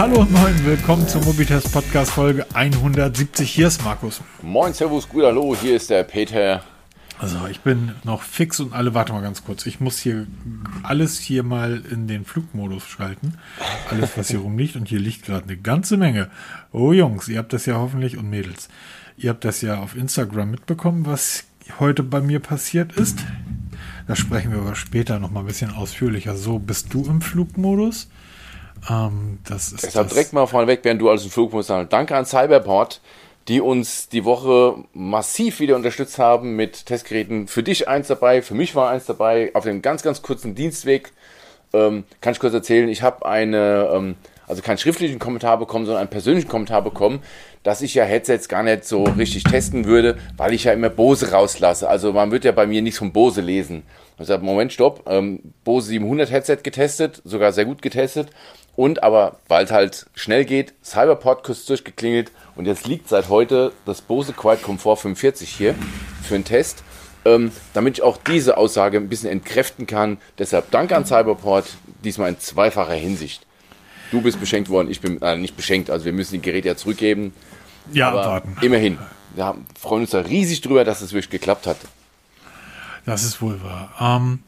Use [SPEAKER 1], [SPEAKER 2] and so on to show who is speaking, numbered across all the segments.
[SPEAKER 1] Hallo und moin, willkommen zur Mobitest Podcast Folge 170. Hier ist Markus.
[SPEAKER 2] Moin, Servus, gut, hallo, hier ist der Peter.
[SPEAKER 1] Also ich bin noch fix und alle, warte mal ganz kurz, ich muss hier alles hier mal in den Flugmodus schalten. Alles, was hier rumliegt und hier liegt gerade eine ganze Menge. Oh Jungs, ihr habt das ja hoffentlich und Mädels. Ihr habt das ja auf Instagram mitbekommen, was heute bei mir passiert ist. Da sprechen wir aber später noch mal ein bisschen ausführlicher. So, bist du im Flugmodus?
[SPEAKER 2] Ähm, das ist Deshalb das direkt mal vorneweg, während du alles im Flugmodus. Danke an Cyberport, die uns die Woche massiv wieder unterstützt haben mit Testgeräten. Für dich eins dabei, für mich war eins dabei. Auf dem ganz, ganz kurzen Dienstweg ähm, kann ich kurz erzählen, ich habe eine, ähm, also keinen schriftlichen Kommentar bekommen, sondern einen persönlichen Kommentar bekommen, dass ich ja Headsets gar nicht so richtig testen würde, weil ich ja immer Bose rauslasse. Also man wird ja bei mir nichts von Bose lesen. Also Moment, stopp. Ähm, Bose 700 Headset getestet, sogar sehr gut getestet. Und aber, weil es halt schnell geht, Cyberport kurz durchgeklingelt und jetzt liegt seit heute das Bose Quiet Comfort 45 hier für einen Test, ähm, damit ich auch diese Aussage ein bisschen entkräften kann. Deshalb danke an Cyberport, diesmal in zweifacher Hinsicht. Du bist beschenkt worden, ich bin äh, nicht beschenkt, also wir müssen die Geräte ja zurückgeben.
[SPEAKER 1] Ja, aber warten.
[SPEAKER 2] Immerhin. Wir freuen uns da riesig drüber, dass es wirklich geklappt hat.
[SPEAKER 1] Das ist wohl wahr. Ähm,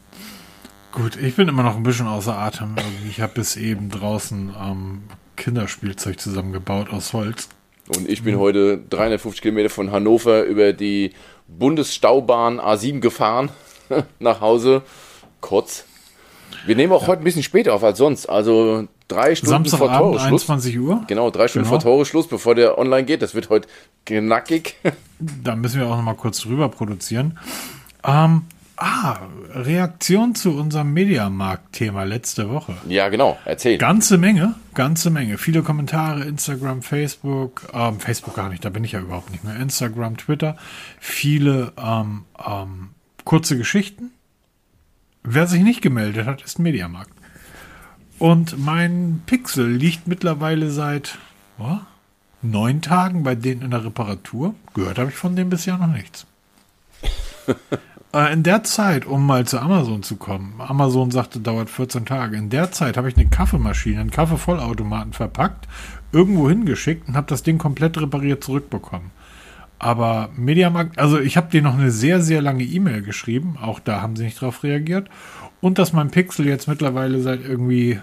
[SPEAKER 1] gut, ich bin immer noch ein bisschen außer Atem. Ich habe bis eben draußen ähm, Kinderspielzeug zusammengebaut aus Holz.
[SPEAKER 2] Und ich bin heute 350 Kilometer von Hannover über die Bundesstaubahn A7 gefahren nach Hause. Kurz. Wir nehmen auch ja. heute ein bisschen später auf als sonst. Also drei Stunden vor Toreschluss.
[SPEAKER 1] 21 Uhr.
[SPEAKER 2] Genau, drei Stunden genau. vor Toreschluss, bevor der online geht. Das wird heute knackig.
[SPEAKER 1] Da müssen wir auch noch mal kurz drüber produzieren. Ähm, ah, Reaktion zu unserem Mediamarkt-Thema letzte Woche.
[SPEAKER 2] Ja, genau. Erzähl.
[SPEAKER 1] Ganze Menge, ganze Menge. Viele Kommentare, Instagram, Facebook, ähm, Facebook gar nicht, da bin ich ja überhaupt nicht mehr. Instagram, Twitter. Viele ähm, ähm, kurze Geschichten. Wer sich nicht gemeldet hat, ist Mediamarkt. Und mein Pixel liegt mittlerweile seit oh, neun Tagen bei denen in der Reparatur. Gehört habe ich von dem bisher noch nichts. Äh, in der Zeit, um mal zu Amazon zu kommen, Amazon sagte, dauert 14 Tage. In der Zeit habe ich eine Kaffeemaschine, einen Kaffeevollautomaten verpackt, irgendwo hingeschickt und habe das Ding komplett repariert zurückbekommen. Aber Mediamarkt, also ich habe dir noch eine sehr, sehr lange E-Mail geschrieben, auch da haben sie nicht drauf reagiert. Und dass mein Pixel jetzt mittlerweile seit irgendwie,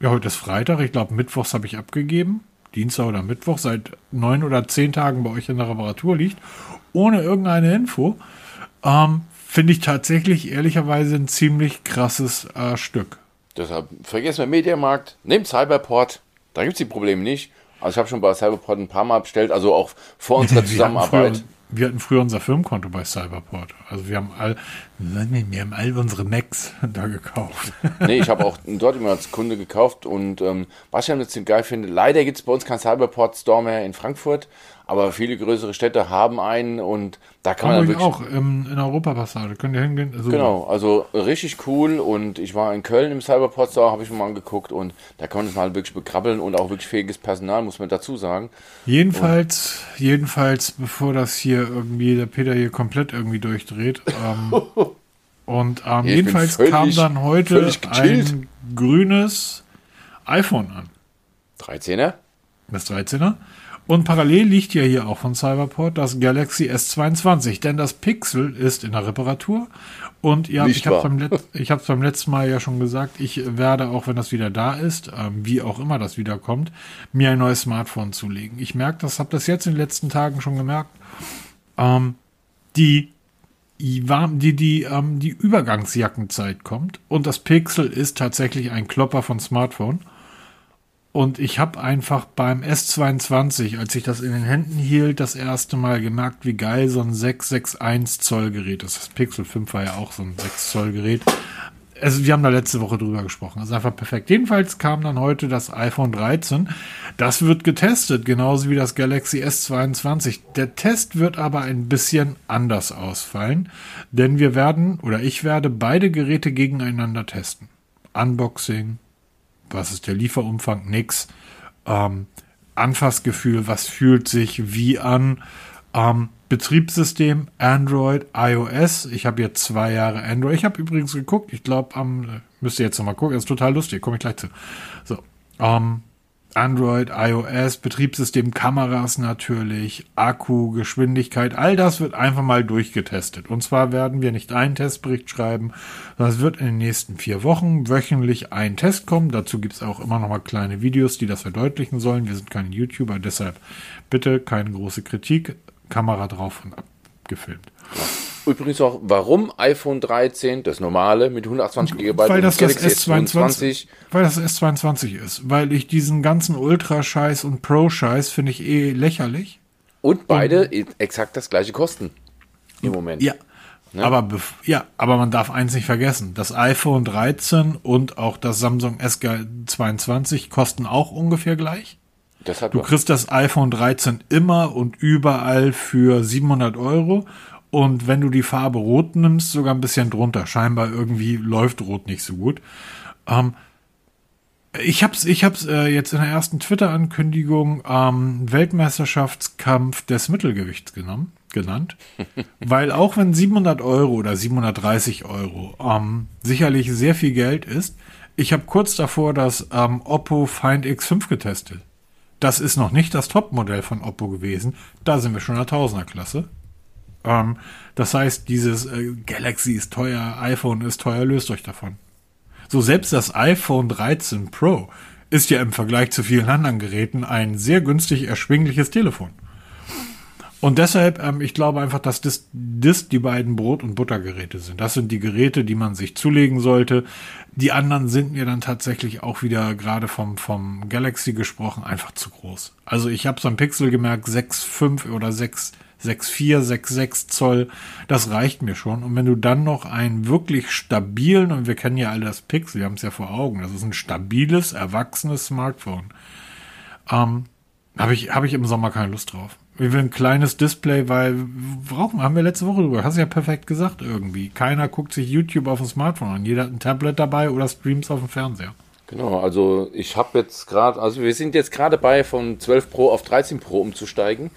[SPEAKER 1] ja, heute ist Freitag, ich glaube Mittwochs habe ich abgegeben, Dienstag oder Mittwoch, seit neun oder zehn Tagen bei euch in der Reparatur liegt, ohne irgendeine Info. Ähm, Finde ich tatsächlich ehrlicherweise ein ziemlich krasses äh, Stück.
[SPEAKER 2] Deshalb vergessen wir Mediamarkt, nehmt Cyberport, da gibt es die Probleme nicht. Also ich habe schon bei Cyberport ein paar Mal bestellt, also auch vor unserer Zusammenarbeit
[SPEAKER 1] wir hatten früher unser Firmenkonto bei Cyberport. Also wir haben all, wir haben all unsere Macs da gekauft.
[SPEAKER 2] Nee, ich habe auch dort immer als Kunde gekauft und ähm, was ich jetzt geil finde, leider gibt es bei uns keinen Cyberport Store mehr in Frankfurt, aber viele größere Städte haben einen und da kann
[SPEAKER 1] Hamburg
[SPEAKER 2] man wirklich...
[SPEAKER 1] auch, im, in Europapassage, könnt ihr hingehen?
[SPEAKER 2] Also genau, also richtig cool und ich war in Köln im Cyberport Store, habe ich mir mal angeguckt und da kann man mal wirklich bekrabbeln und auch wirklich fähiges Personal, muss man dazu sagen.
[SPEAKER 1] Jedenfalls, und jedenfalls, bevor das hier irgendwie, der Peter hier komplett irgendwie durchdreht, ähm, und ähm, jedenfalls völlig, kam dann heute ein grünes iPhone an.
[SPEAKER 2] 13er?
[SPEAKER 1] Das 13er. Und parallel liegt ja hier auch von Cyberport das Galaxy S22, denn das Pixel ist in der Reparatur. Und ja, ich habe beim, Let beim letzten Mal ja schon gesagt, ich werde, auch wenn das wieder da ist, ähm, wie auch immer das wiederkommt, mir ein neues Smartphone zulegen. Ich merke das, habe das jetzt in den letzten Tagen schon gemerkt. Ähm, die die, die, ähm, die Übergangsjackenzeit kommt und das Pixel ist tatsächlich ein Klopper von Smartphone. Und ich habe einfach beim S22, als ich das in den Händen hielt, das erste Mal gemerkt, wie geil so ein 661 Zoll Gerät ist. Das Pixel 5 war ja auch so ein 6 Zoll Gerät. Also wir haben da letzte Woche drüber gesprochen. Das ist einfach perfekt. Jedenfalls kam dann heute das iPhone 13. Das wird getestet, genauso wie das Galaxy S22. Der Test wird aber ein bisschen anders ausfallen, denn wir werden oder ich werde beide Geräte gegeneinander testen. Unboxing, was ist der Lieferumfang? Nix. Ähm, Anfassgefühl, was fühlt sich wie an? Ähm, Betriebssystem, Android, iOS. Ich habe jetzt zwei Jahre Android. Ich habe übrigens geguckt, ich glaube, am, müsst ihr jetzt nochmal gucken, das ist total lustig, komme ich gleich zu. So, ähm, Android, iOS, Betriebssystem, Kameras natürlich, Akku, Geschwindigkeit, all das wird einfach mal durchgetestet. Und zwar werden wir nicht einen Testbericht schreiben, sondern es wird in den nächsten vier Wochen wöchentlich ein Test kommen. Dazu gibt es auch immer noch mal kleine Videos, die das verdeutlichen sollen. Wir sind keine YouTuber, deshalb bitte keine große Kritik. Kamera drauf und abgefilmt.
[SPEAKER 2] Übrigens auch, warum iPhone 13, das normale mit 128 GB
[SPEAKER 1] weil das das S22, weil das S22 ist, weil ich diesen ganzen Ultra-Scheiß und Pro-Scheiß finde ich eh lächerlich.
[SPEAKER 2] Und beide und, exakt das gleiche kosten im Moment.
[SPEAKER 1] Ja. Ne? Aber ja, aber man darf eins nicht vergessen, das iPhone 13 und auch das Samsung SG22 kosten auch ungefähr gleich. du kriegst das iPhone 13 immer und überall für 700 Euro und wenn du die Farbe Rot nimmst, sogar ein bisschen drunter. Scheinbar irgendwie läuft Rot nicht so gut. Ähm, ich hab's, ich hab's äh, jetzt in der ersten Twitter-Ankündigung ähm, Weltmeisterschaftskampf des Mittelgewichts genommen, genannt, weil auch wenn 700 Euro oder 730 Euro ähm, sicherlich sehr viel Geld ist, ich habe kurz davor das ähm, Oppo Find X5 getestet. Das ist noch nicht das Topmodell von Oppo gewesen. Da sind wir schon in der Tausenderklasse. Ähm, das heißt, dieses äh, Galaxy ist teuer, iPhone ist teuer, löst euch davon. So selbst das iPhone 13 Pro ist ja im Vergleich zu vielen anderen Geräten ein sehr günstig erschwingliches Telefon. Und deshalb, ähm, ich glaube einfach, dass das, das die beiden Brot- und Buttergeräte sind. Das sind die Geräte, die man sich zulegen sollte. Die anderen sind mir dann tatsächlich auch wieder gerade vom, vom Galaxy gesprochen einfach zu groß. Also ich habe so ein Pixel gemerkt, 6,5 oder 6, 6,4, 6,6 Zoll, das reicht mir schon. Und wenn du dann noch einen wirklich stabilen, und wir kennen ja alle das Pixel, wir haben es ja vor Augen, das ist ein stabiles, erwachsenes Smartphone, ähm, habe ich, hab ich im Sommer keine Lust drauf. Wir will ein kleines Display, weil brauchen haben wir letzte Woche drüber. Hast ja perfekt gesagt irgendwie. Keiner guckt sich YouTube auf dem Smartphone an. Jeder hat ein Tablet dabei oder streams auf dem Fernseher.
[SPEAKER 2] Genau, also ich habe jetzt gerade, also wir sind jetzt gerade bei von 12 Pro auf 13 Pro umzusteigen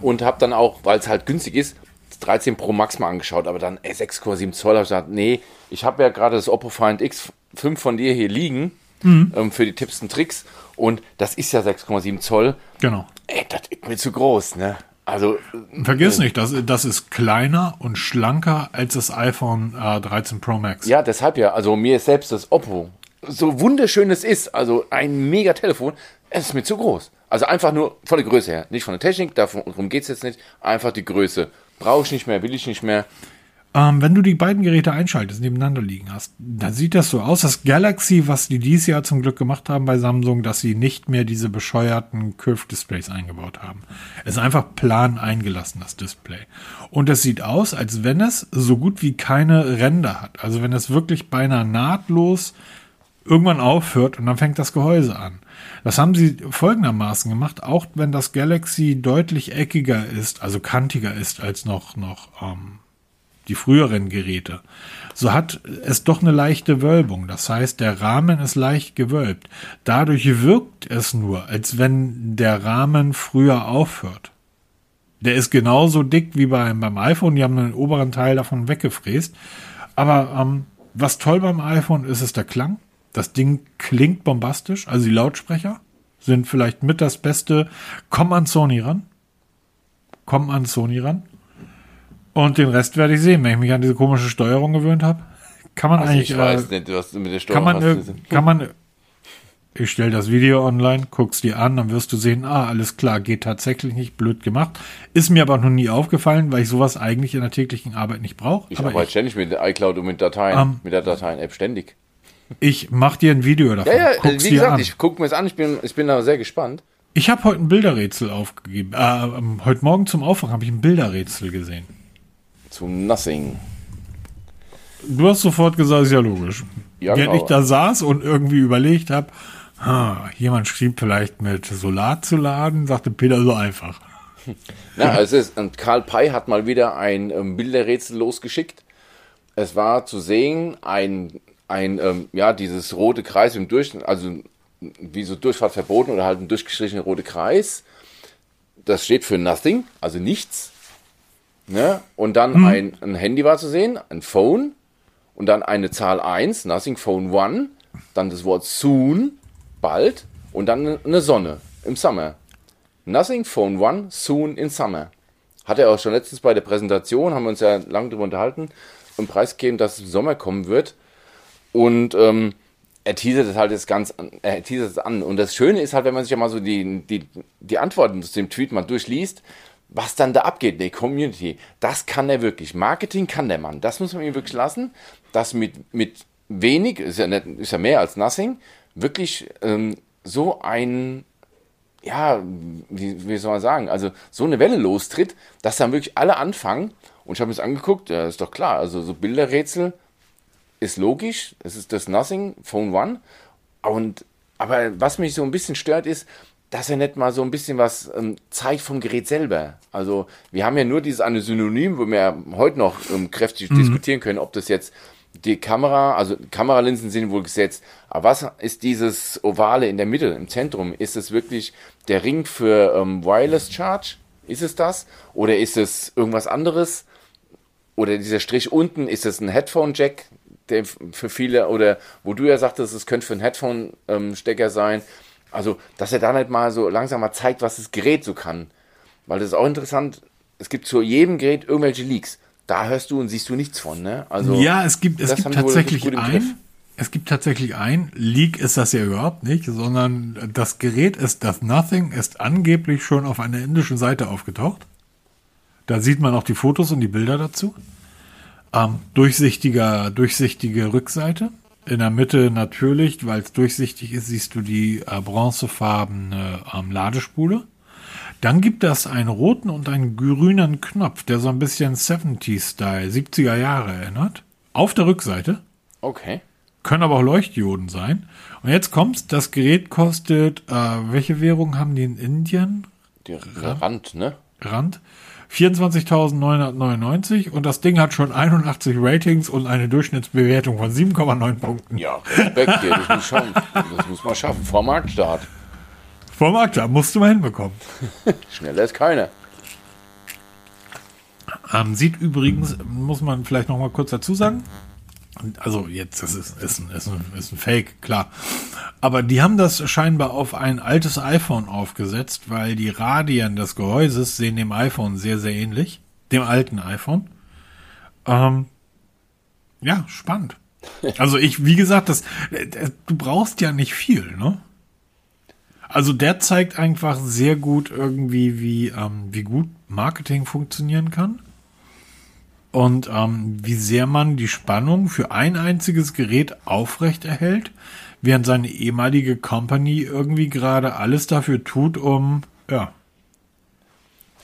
[SPEAKER 2] und habe dann auch, weil es halt günstig ist, 13 Pro Max mal angeschaut, aber dann 6,7 Zoll habe ich gesagt, nee, ich habe ja gerade das Oppo Find X5 von dir hier liegen mhm. ähm, für die Tipps und Tricks und das ist ja 6,7 Zoll.
[SPEAKER 1] Genau.
[SPEAKER 2] Ey, das ist mir zu groß, ne? Also
[SPEAKER 1] vergiss äh, nicht, das, das ist kleiner und schlanker als das iPhone äh, 13 Pro Max.
[SPEAKER 2] Ja, deshalb ja. Also mir ist selbst das Oppo so wunderschön es ist, also ein mega Telefon, es ist mir zu groß. Also einfach nur von der Größe her, nicht von der Technik, darum geht es jetzt nicht, einfach die Größe. Brauche ich nicht mehr, will ich nicht mehr.
[SPEAKER 1] Ähm, wenn du die beiden Geräte einschaltest, nebeneinander liegen hast, dann sieht das so aus, das Galaxy, was die dieses Jahr zum Glück gemacht haben bei Samsung, dass sie nicht mehr diese bescheuerten Curved Displays eingebaut haben. Es ist einfach plan eingelassen, das Display. Und es sieht aus, als wenn es so gut wie keine Ränder hat. Also wenn es wirklich beinahe nahtlos irgendwann aufhört und dann fängt das Gehäuse an. Das haben sie folgendermaßen gemacht, auch wenn das Galaxy deutlich eckiger ist, also kantiger ist als noch, noch ähm, die früheren Geräte, so hat es doch eine leichte Wölbung. Das heißt, der Rahmen ist leicht gewölbt. Dadurch wirkt es nur, als wenn der Rahmen früher aufhört. Der ist genauso dick wie beim, beim iPhone, die haben den oberen Teil davon weggefräst. Aber ähm, was toll beim iPhone ist, ist der Klang. Das Ding klingt bombastisch, also die Lautsprecher sind vielleicht mit das Beste. Komm an Sony ran. Komm an Sony ran. Und den Rest werde ich sehen, wenn ich mich an diese komische Steuerung gewöhnt habe. Kann man also eigentlich. Ich weiß äh, nicht, was du mit der Steuerung kann man, hast. Kann man. Ich stelle das Video online, guck's dir an, dann wirst du sehen, ah, alles klar, geht tatsächlich nicht, blöd gemacht. Ist mir aber noch nie aufgefallen, weil ich sowas eigentlich in der täglichen Arbeit nicht brauche.
[SPEAKER 2] Ich arbeite ständig mit der iCloud und mit Dateien, ähm, mit der Dateien-App ständig.
[SPEAKER 1] Ich mach dir ein Video davon.
[SPEAKER 2] Ja, ja, Guck's wie gesagt, an. ich gucke mir es an, ich bin, ich bin da sehr gespannt.
[SPEAKER 1] Ich habe heute ein Bilderrätsel aufgegeben. Äh, ähm, heute Morgen zum Aufwachen habe ich ein Bilderrätsel gesehen.
[SPEAKER 2] Zu Nothing.
[SPEAKER 1] Du hast sofort gesagt, ist ja logisch. Ja, Während genau. ich da saß und irgendwie überlegt habe, jemand schrieb vielleicht mit Solar zu laden, sagte Peter so einfach.
[SPEAKER 2] Ja, es ist, und Karl Pei hat mal wieder ein ähm, Bilderrätsel losgeschickt. Es war zu sehen, ein ein, ähm, ja, dieses rote Kreis im Durch, also wie so Durchfahrt verboten oder halt ein durchgestrichener roter Kreis. Das steht für nothing, also nichts. Ne? Und dann mhm. ein, ein Handy war zu sehen, ein Phone und dann eine Zahl 1, nothing, Phone 1, dann das Wort soon, bald und dann eine Sonne im Summer. Nothing Phone One soon in Summer. Hat er auch schon letztens bei der Präsentation, haben wir uns ja lange darüber unterhalten, im Preis gegeben, dass es im Sommer kommen wird. Und ähm, er teasert es halt jetzt ganz, er teasert es an. Und das Schöne ist halt, wenn man sich ja mal so die, die, die Antworten zu dem Tweet mal durchliest, was dann da abgeht der Community, das kann er wirklich. Marketing kann der Mann. Das muss man ihm wirklich lassen. Das mit, mit wenig, ist ja, nicht, ist ja mehr als nothing, wirklich ähm, so ein, ja, wie, wie soll man sagen, also so eine Welle lostritt, dass dann wirklich alle anfangen. Und ich habe mir das angeguckt, ja, ist doch klar, also so Bilderrätsel ist logisch, es ist das Nothing, Phone One. Und, aber was mich so ein bisschen stört, ist, dass er nicht mal so ein bisschen was ähm, zeigt vom Gerät selber. Also wir haben ja nur dieses eine Synonym, wo wir heute noch ähm, kräftig mhm. diskutieren können, ob das jetzt die Kamera, also Kameralinsen sind wohl gesetzt, aber was ist dieses Ovale in der Mitte, im Zentrum? Ist es wirklich der Ring für ähm, Wireless Charge? Ist es das? Oder ist es irgendwas anderes? Oder dieser Strich unten, ist es ein Headphone-Jack, der für viele, oder wo du ja sagtest, es könnte für einen Headphone-Stecker sein. Also, dass er da nicht mal so langsam mal zeigt, was das Gerät so kann. Weil das ist auch interessant, es gibt zu jedem Gerät irgendwelche Leaks da hörst du und siehst du nichts von, ne?
[SPEAKER 1] Also ja, es gibt, es gibt tatsächlich ein, es gibt tatsächlich ein Leak ist das ja überhaupt nicht, sondern das Gerät ist das Nothing ist angeblich schon auf einer indischen Seite aufgetaucht. Da sieht man auch die Fotos und die Bilder dazu. Ähm, durchsichtiger, durchsichtige Rückseite. In der Mitte natürlich, weil es durchsichtig ist, siehst du die äh, bronzefarbene ähm, Ladespule. Dann gibt es einen roten und einen grünen Knopf, der so ein bisschen 70-Style, 70er Jahre erinnert. Auf der Rückseite.
[SPEAKER 2] Okay.
[SPEAKER 1] Können aber auch Leuchtdioden sein. Und jetzt kommt's, das Gerät kostet, äh, welche Währung haben die in Indien?
[SPEAKER 2] Die Rand, Rand ne?
[SPEAKER 1] Rand. 24.999 und das Ding hat schon 81 Ratings und eine Durchschnittsbewertung von 7,9 Punkten.
[SPEAKER 2] Ja, Respekt hier, das muss, schaffen. das muss man schaffen, vor Marktstart.
[SPEAKER 1] Vom Akta, musst du mal hinbekommen.
[SPEAKER 2] Schneller ist keiner.
[SPEAKER 1] Ähm, sieht übrigens, muss man vielleicht noch mal kurz dazu sagen, also jetzt, das ist, ist, ein, ist, ein, ist ein Fake, klar. Aber die haben das scheinbar auf ein altes iPhone aufgesetzt, weil die Radien des Gehäuses sehen dem iPhone sehr, sehr ähnlich. Dem alten iPhone. Ähm, ja, spannend. Also ich, wie gesagt, das, äh, du brauchst ja nicht viel, ne? Also der zeigt einfach sehr gut irgendwie, wie, ähm, wie gut Marketing funktionieren kann. Und ähm, wie sehr man die Spannung für ein einziges Gerät aufrecht erhält, während seine ehemalige Company irgendwie gerade alles dafür tut, um, ja.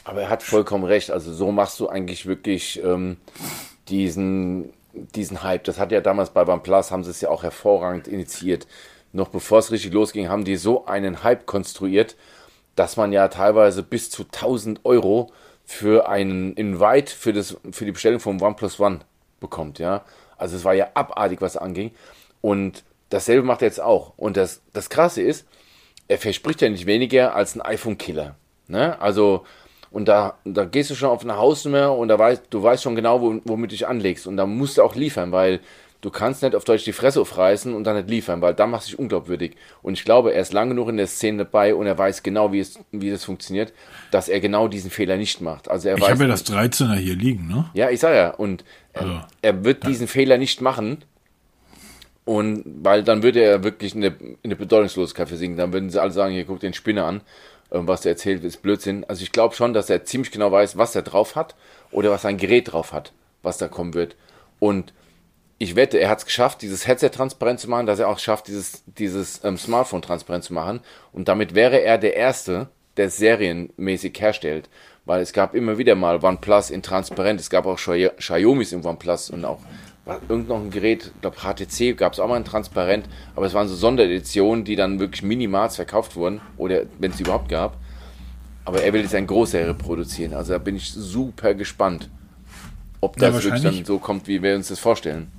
[SPEAKER 2] Aber er hat vollkommen recht. Also so machst du eigentlich wirklich ähm, diesen, diesen Hype. Das hat ja damals bei OnePlus, haben sie es ja auch hervorragend initiiert noch bevor es richtig losging, haben die so einen Hype konstruiert, dass man ja teilweise bis zu 1000 Euro für einen Invite für, das, für die Bestellung vom OnePlus One bekommt, ja. Also es war ja abartig, was anging. Und dasselbe macht er jetzt auch. Und das, das Krasse ist, er verspricht ja nicht weniger als ein iPhone-Killer. Ne? Also, und da, da gehst du schon auf eine Hausnummer und da weißt, du weißt schon genau, womit du dich anlegst. Und da musst du auch liefern, weil du kannst nicht auf Deutsch die Fresse aufreißen und dann nicht liefern, weil dann machst du dich unglaubwürdig. Und ich glaube, er ist lang genug in der Szene dabei und er weiß genau, wie es, wie das funktioniert, dass er genau diesen Fehler nicht macht. Also er
[SPEAKER 1] ich
[SPEAKER 2] habe
[SPEAKER 1] ja das 13er hier liegen, ne?
[SPEAKER 2] Ja, ich sage ja. Und er, also, er wird ja. diesen Fehler nicht machen. Und weil dann würde er wirklich in eine, in eine Bedeutungslosigkeit versinken. Dann würden sie alle sagen, hier guck den Spinner an, ähm, was er erzählt, ist Blödsinn. Also ich glaube schon, dass er ziemlich genau weiß, was er drauf hat oder was sein Gerät drauf hat, was da kommen wird. Und ich wette, er hat es geschafft, dieses Headset transparent zu machen, dass er auch schafft, dieses, dieses ähm, Smartphone transparent zu machen. Und damit wäre er der Erste, der es serienmäßig herstellt. Weil es gab immer wieder mal OnePlus in transparent. Es gab auch Xiaomi's im OnePlus und auch irgend noch ein Gerät, ich glaube HTC gab es auch mal in transparent. Aber es waren so Sondereditionen, die dann wirklich minimal verkauft wurden. Oder wenn es überhaupt gab. Aber er will jetzt ein Großserie produzieren. Also da bin ich super gespannt, ob das ja, wirklich dann so kommt, wie wir uns das vorstellen.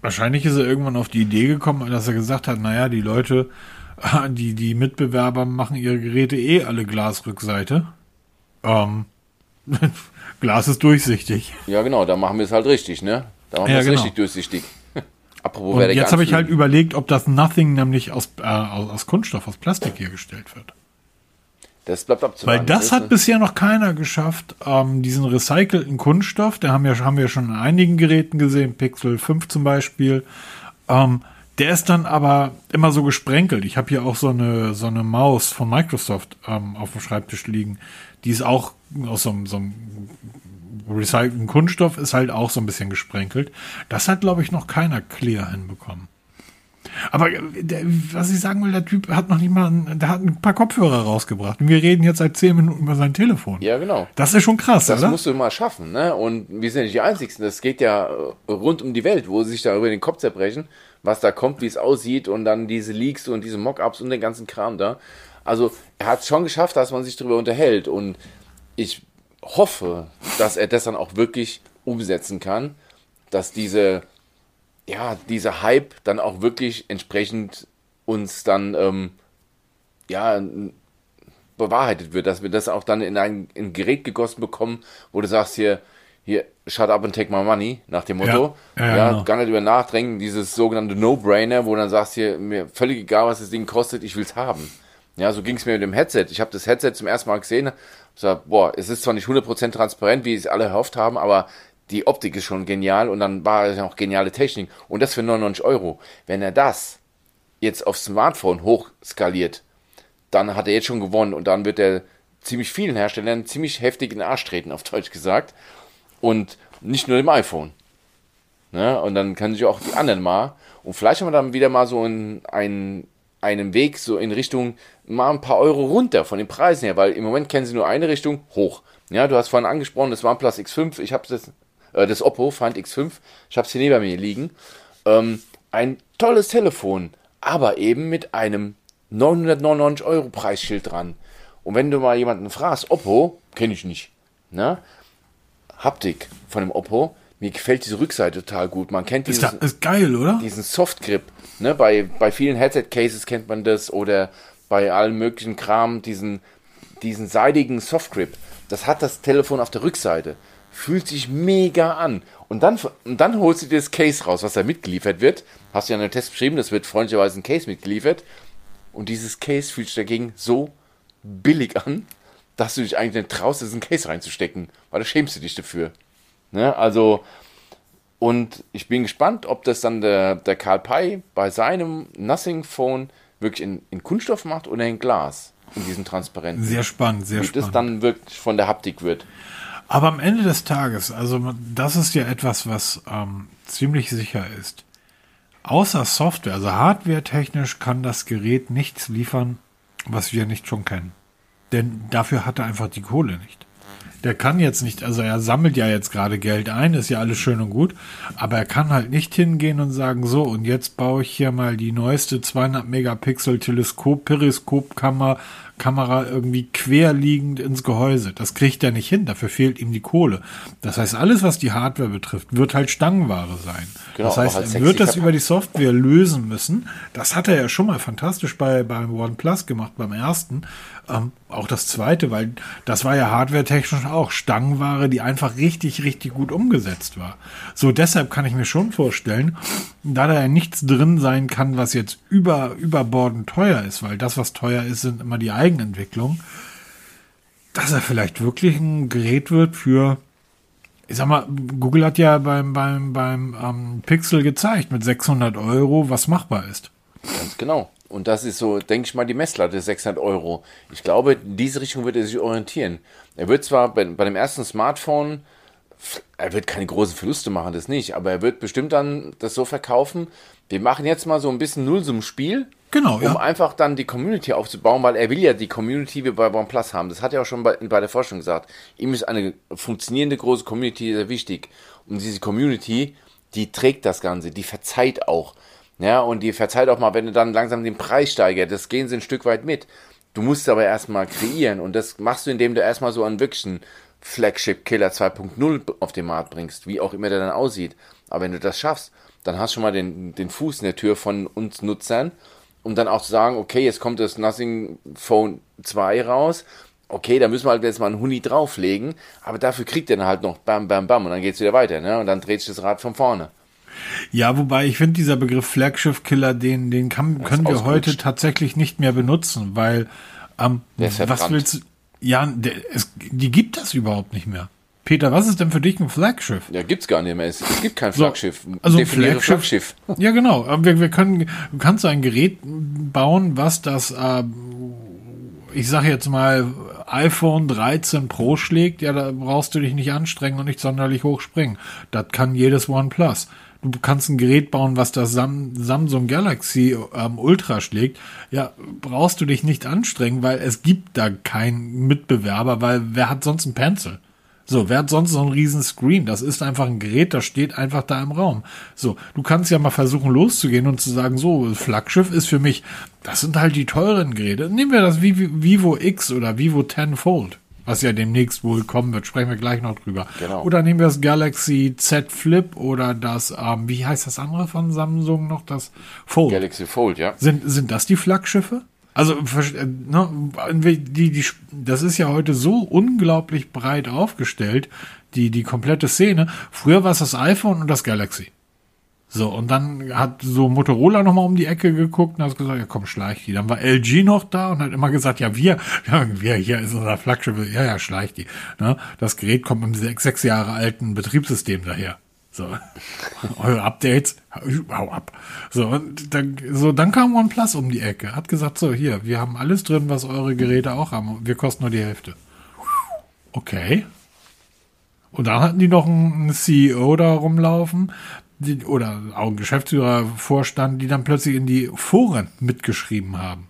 [SPEAKER 1] Wahrscheinlich ist er irgendwann auf die Idee gekommen, dass er gesagt hat, naja, die Leute, die, die Mitbewerber machen ihre Geräte eh alle Glasrückseite. Ähm, Glas ist durchsichtig.
[SPEAKER 2] Ja, genau, da machen wir es halt richtig, ne? Da machen wir es genau. richtig durchsichtig.
[SPEAKER 1] Apropos und jetzt habe ich halt überlegt, ob das Nothing nämlich aus, äh, aus Kunststoff, aus Plastik hergestellt wird.
[SPEAKER 2] Das bleibt
[SPEAKER 1] abzuwarten. Weil das hat bisher noch keiner geschafft, ähm, diesen recycelten Kunststoff, der haben, ja, haben wir schon in einigen Geräten gesehen, Pixel 5 zum Beispiel, ähm, der ist dann aber immer so gesprenkelt. Ich habe hier auch so eine, so eine Maus von Microsoft ähm, auf dem Schreibtisch liegen. Die ist auch aus so, so einem recycelten Kunststoff, ist halt auch so ein bisschen gesprenkelt. Das hat, glaube ich, noch keiner clear hinbekommen. Aber äh, der, was ich sagen will, der Typ hat noch nicht mal, ein, der hat ein paar Kopfhörer rausgebracht. Und wir reden jetzt seit zehn Minuten über sein Telefon.
[SPEAKER 2] Ja, genau.
[SPEAKER 1] Das ist schon krass,
[SPEAKER 2] das
[SPEAKER 1] oder?
[SPEAKER 2] Das musst du mal schaffen, ne? Und wir sind nicht die Einzigen. Das geht ja äh, rund um die Welt, wo sie sich da über den Kopf zerbrechen, was da kommt, wie es aussieht und dann diese Leaks und diese Mockups und den ganzen Kram da. Also, er hat es schon geschafft, dass man sich darüber unterhält. Und ich hoffe, dass er das dann auch wirklich umsetzen kann, dass diese ja, dieser Hype dann auch wirklich entsprechend uns dann, ähm, ja, bewahrheitet wird, dass wir das auch dann in ein, in ein Gerät gegossen bekommen, wo du sagst hier, hier, shut up and take my money, nach dem Motto. Ja, ja, ja genau. gar nicht über nachdenken, dieses sogenannte No-Brainer, wo du dann sagst hier, mir völlig egal, was das Ding kostet, ich will's haben. Ja, so ging es mir mit dem Headset. Ich habe das Headset zum ersten Mal gesehen, so, boah, es ist zwar nicht 100% transparent, wie es alle erhofft haben, aber die Optik ist schon genial und dann war es auch geniale Technik. Und das für 99 Euro. Wenn er das jetzt aufs Smartphone hochskaliert, dann hat er jetzt schon gewonnen und dann wird er ziemlich vielen Herstellern ziemlich heftig in den Arsch treten, auf Deutsch gesagt. Und nicht nur dem iPhone. Ne? Und dann können sich auch die anderen mal. Und vielleicht haben wir dann wieder mal so in einen, einen Weg so in Richtung mal ein paar Euro runter von den Preisen her, weil im Moment kennen sie nur eine Richtung hoch. Ja, du hast vorhin angesprochen, das OnePlus X5. Ich habe das äh, das Oppo Find X5. Ich habe es hier neben mir liegen. Ähm, ein tolles Telefon, aber eben mit einem 999 Euro Preisschild dran. Und wenn du mal jemanden fragst, Oppo, kenne ich nicht. Ne? Haptik von dem Oppo, mir gefällt diese Rückseite total gut. Man kennt
[SPEAKER 1] dieses, ist, ist geil, oder?
[SPEAKER 2] Diesen Soft Grip. Ne? Bei, bei vielen Headset Cases kennt man das oder bei allen möglichen Kram diesen, diesen seidigen Soft Grip. Das hat das Telefon auf der Rückseite fühlt sich mega an. Und dann, und dann holst du dir das Case raus, was da mitgeliefert wird. Hast du ja in einem Test beschrieben, das wird freundlicherweise ein Case mitgeliefert. Und dieses Case fühlt sich dagegen so billig an, dass du dich eigentlich nicht traust, diesen Case reinzustecken, weil da schämst du dich dafür. Ne? Also, und ich bin gespannt, ob das dann der, der Karl Pei bei seinem Nothing Phone wirklich in, in Kunststoff macht oder in Glas, in diesem transparenten.
[SPEAKER 1] Sehr spannend, sehr
[SPEAKER 2] Wie
[SPEAKER 1] spannend.
[SPEAKER 2] das dann wirklich von der Haptik wird.
[SPEAKER 1] Aber am Ende des Tages, also das ist ja etwas, was ähm, ziemlich sicher ist. Außer Software, also hardware-technisch kann das Gerät nichts liefern, was wir nicht schon kennen. Denn dafür hat er einfach die Kohle nicht. Der kann jetzt nicht, also er sammelt ja jetzt gerade Geld ein, ist ja alles schön und gut, aber er kann halt nicht hingehen und sagen, so, und jetzt baue ich hier mal die neueste 200 Megapixel Teleskop, Periskopkammer Kamera irgendwie querliegend ins Gehäuse. Das kriegt er nicht hin, dafür fehlt ihm die Kohle. Das heißt, alles, was die Hardware betrifft, wird halt Stangenware sein. Genau, das heißt, halt er wird das über die Software lösen müssen. Das hat er ja schon mal fantastisch bei, beim OnePlus gemacht, beim ersten. Ähm, auch das zweite, weil das war ja hardware-technisch auch Stangenware, die einfach richtig, richtig gut umgesetzt war. So, deshalb kann ich mir schon vorstellen, da da ja nichts drin sein kann, was jetzt über, überbordend teuer ist, weil das, was teuer ist, sind immer die Eigenentwicklung, dass er vielleicht wirklich ein Gerät wird für, ich sag mal, Google hat ja beim, beim, beim ähm, Pixel gezeigt mit 600 Euro, was machbar ist.
[SPEAKER 2] Ganz genau. Und das ist so, denke ich mal, die Messlatte 600 Euro. Ich glaube, in diese Richtung wird er sich orientieren. Er wird zwar bei, bei dem ersten Smartphone, er wird keine großen Verluste machen, das nicht, aber er wird bestimmt dann das so verkaufen. Wir machen jetzt mal so ein bisschen Nullsummenspiel.
[SPEAKER 1] Genau,
[SPEAKER 2] um ja. einfach dann die Community aufzubauen, weil er will ja die Community wie bei OnePlus haben. Das hat er auch schon bei, bei der Forschung gesagt. Ihm ist eine funktionierende große Community sehr wichtig. Und diese Community, die trägt das Ganze, die verzeiht auch. Ja, und die verzeiht auch mal, wenn du dann langsam den Preis steigert, das gehen sie ein Stück weit mit. Du musst aber erstmal kreieren und das machst du, indem du erstmal so einen wirklichen Flagship Killer 2.0 auf den Markt bringst, wie auch immer der dann aussieht. Aber wenn du das schaffst, dann hast du schon mal den, den Fuß in der Tür von uns Nutzern, um dann auch zu sagen, okay, jetzt kommt das Nothing Phone 2 raus, okay, da müssen wir halt jetzt mal einen Huni drauflegen, aber dafür kriegt er dann halt noch bam, bam, bam und dann geht's wieder weiter, ne? Und dann dreht sich das Rad von vorne.
[SPEAKER 1] Ja, wobei ich finde, dieser Begriff Flaggschiff-Killer, den, den kann, können wir heute tatsächlich nicht mehr benutzen, weil ähm, was willst du? Ja, der, es, die gibt es überhaupt nicht mehr. Peter, was ist denn für dich ein Flaggschiff?
[SPEAKER 2] Ja, gibt's gar nicht mehr. Es, es gibt kein Flaggschiff.
[SPEAKER 1] So, also Flaggschiff, Flaggschiff. Ja, genau. Wir, wir können, du kannst ein Gerät bauen, was das, äh, ich sage jetzt mal, iPhone 13 Pro schlägt. Ja, da brauchst du dich nicht anstrengen und nicht sonderlich hoch springen. Das kann jedes OnePlus du kannst ein Gerät bauen, was das Sam Samsung Galaxy ähm, Ultra schlägt, ja, brauchst du dich nicht anstrengen, weil es gibt da keinen Mitbewerber, weil wer hat sonst einen Pencil? So, wer hat sonst so einen riesen Screen? Das ist einfach ein Gerät, das steht einfach da im Raum. So, du kannst ja mal versuchen loszugehen und zu sagen, so, Flaggschiff ist für mich, das sind halt die teuren Geräte. Nehmen wir das Vivo X oder Vivo 10 Fold was ja demnächst wohl kommen wird, sprechen wir gleich noch drüber. Genau. Oder nehmen wir das Galaxy Z Flip oder das, ähm, wie heißt das andere von Samsung noch, das
[SPEAKER 2] Fold. Galaxy Fold, ja.
[SPEAKER 1] Sind, sind das die Flaggschiffe? Also, äh, ne, die, die, das ist ja heute so unglaublich breit aufgestellt, die, die komplette Szene. Früher war es das iPhone und das Galaxy. So, und dann hat so Motorola nochmal um die Ecke geguckt und hat gesagt, ja komm, schleich die. Dann war LG noch da und hat immer gesagt, ja, wir, wir, hier ist unser Flaggschiff, ja, ja, schleich die. Ne? Das Gerät kommt mit einem sechs, sechs Jahre alten Betriebssystem daher. So, eure Updates, hau ab. So, und dann, so, dann kam OnePlus um die Ecke, hat gesagt, so, hier, wir haben alles drin, was eure Geräte auch haben. Wir kosten nur die Hälfte. Okay. Und dann hatten die noch einen CEO da rumlaufen, die, oder auch ein Geschäftsführer vorstand, die dann plötzlich in die Foren mitgeschrieben haben.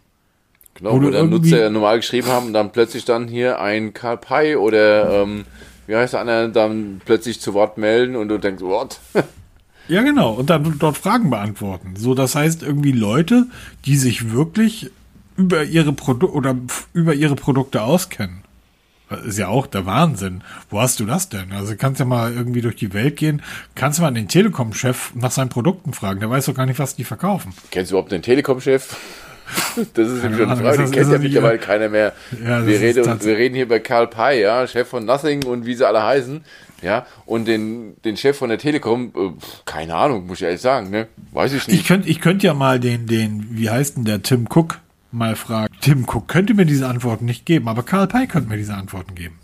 [SPEAKER 2] Genau, wo, wo der Nutzer normal geschrieben haben und dann plötzlich dann hier ein Karl Pei oder ähm, wie heißt der andere, dann plötzlich zu Wort melden und du denkst, what?
[SPEAKER 1] ja, genau, und dann dort Fragen beantworten. So, das heißt irgendwie Leute, die sich wirklich über ihre Produkte oder über ihre Produkte auskennen. Das ist ja auch der Wahnsinn. Wo hast du das denn? Also kannst ja mal irgendwie durch die Welt gehen, kannst du mal den Telekom-Chef nach seinen Produkten fragen. Der weiß doch gar nicht, was die verkaufen.
[SPEAKER 2] Kennst du überhaupt den Telekom-Chef? Das ist nämlich schon eine Frage, den kennt ja mittlerweile keiner mehr. Ja, wir, reden, wir reden hier bei Karl Pei, ja, Chef von Nothing und wie sie alle heißen. Ja, und den, den Chef von der Telekom, äh, keine Ahnung, muss ich ehrlich sagen, ne? Weiß ich nicht.
[SPEAKER 1] Ich könnte ich könnt ja mal den, den, wie heißt denn der, Tim Cook, mal fragen. Tim Cook könnte mir diese Antworten nicht geben, aber Karl Pei könnte mir diese Antworten geben.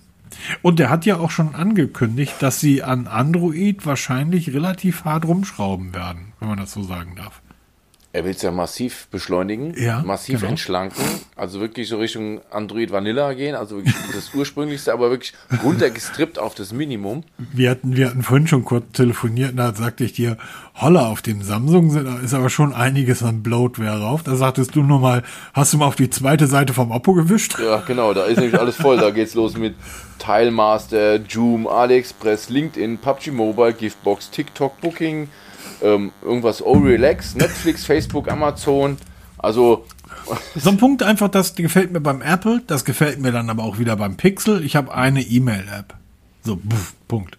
[SPEAKER 1] Und der hat ja auch schon angekündigt, dass sie an Android wahrscheinlich relativ hart rumschrauben werden, wenn man das so sagen darf.
[SPEAKER 2] Er will es ja massiv beschleunigen, ja, massiv genau. entschlanken, also wirklich so Richtung Android Vanilla gehen, also wirklich das ursprünglichste, aber wirklich runtergestrippt auf das Minimum.
[SPEAKER 1] Wir hatten, wir hatten vorhin schon kurz telefoniert, und da sagte ich dir, holla, auf dem Samsung ist aber schon einiges an Bloatware drauf. Da sagtest du nur mal, hast du mal auf die zweite Seite vom Oppo gewischt?
[SPEAKER 2] Ja, genau, da ist nämlich alles voll. Da geht's los mit Tilemaster, Joom, AliExpress, LinkedIn, PUBG Mobile, Giftbox, TikTok, Booking, ähm, irgendwas Oh Relax, Netflix, Facebook, Amazon. Also.
[SPEAKER 1] So ein Punkt einfach, das gefällt mir beim Apple, das gefällt mir dann aber auch wieder beim Pixel. Ich habe eine E-Mail-App. So, pff, Punkt.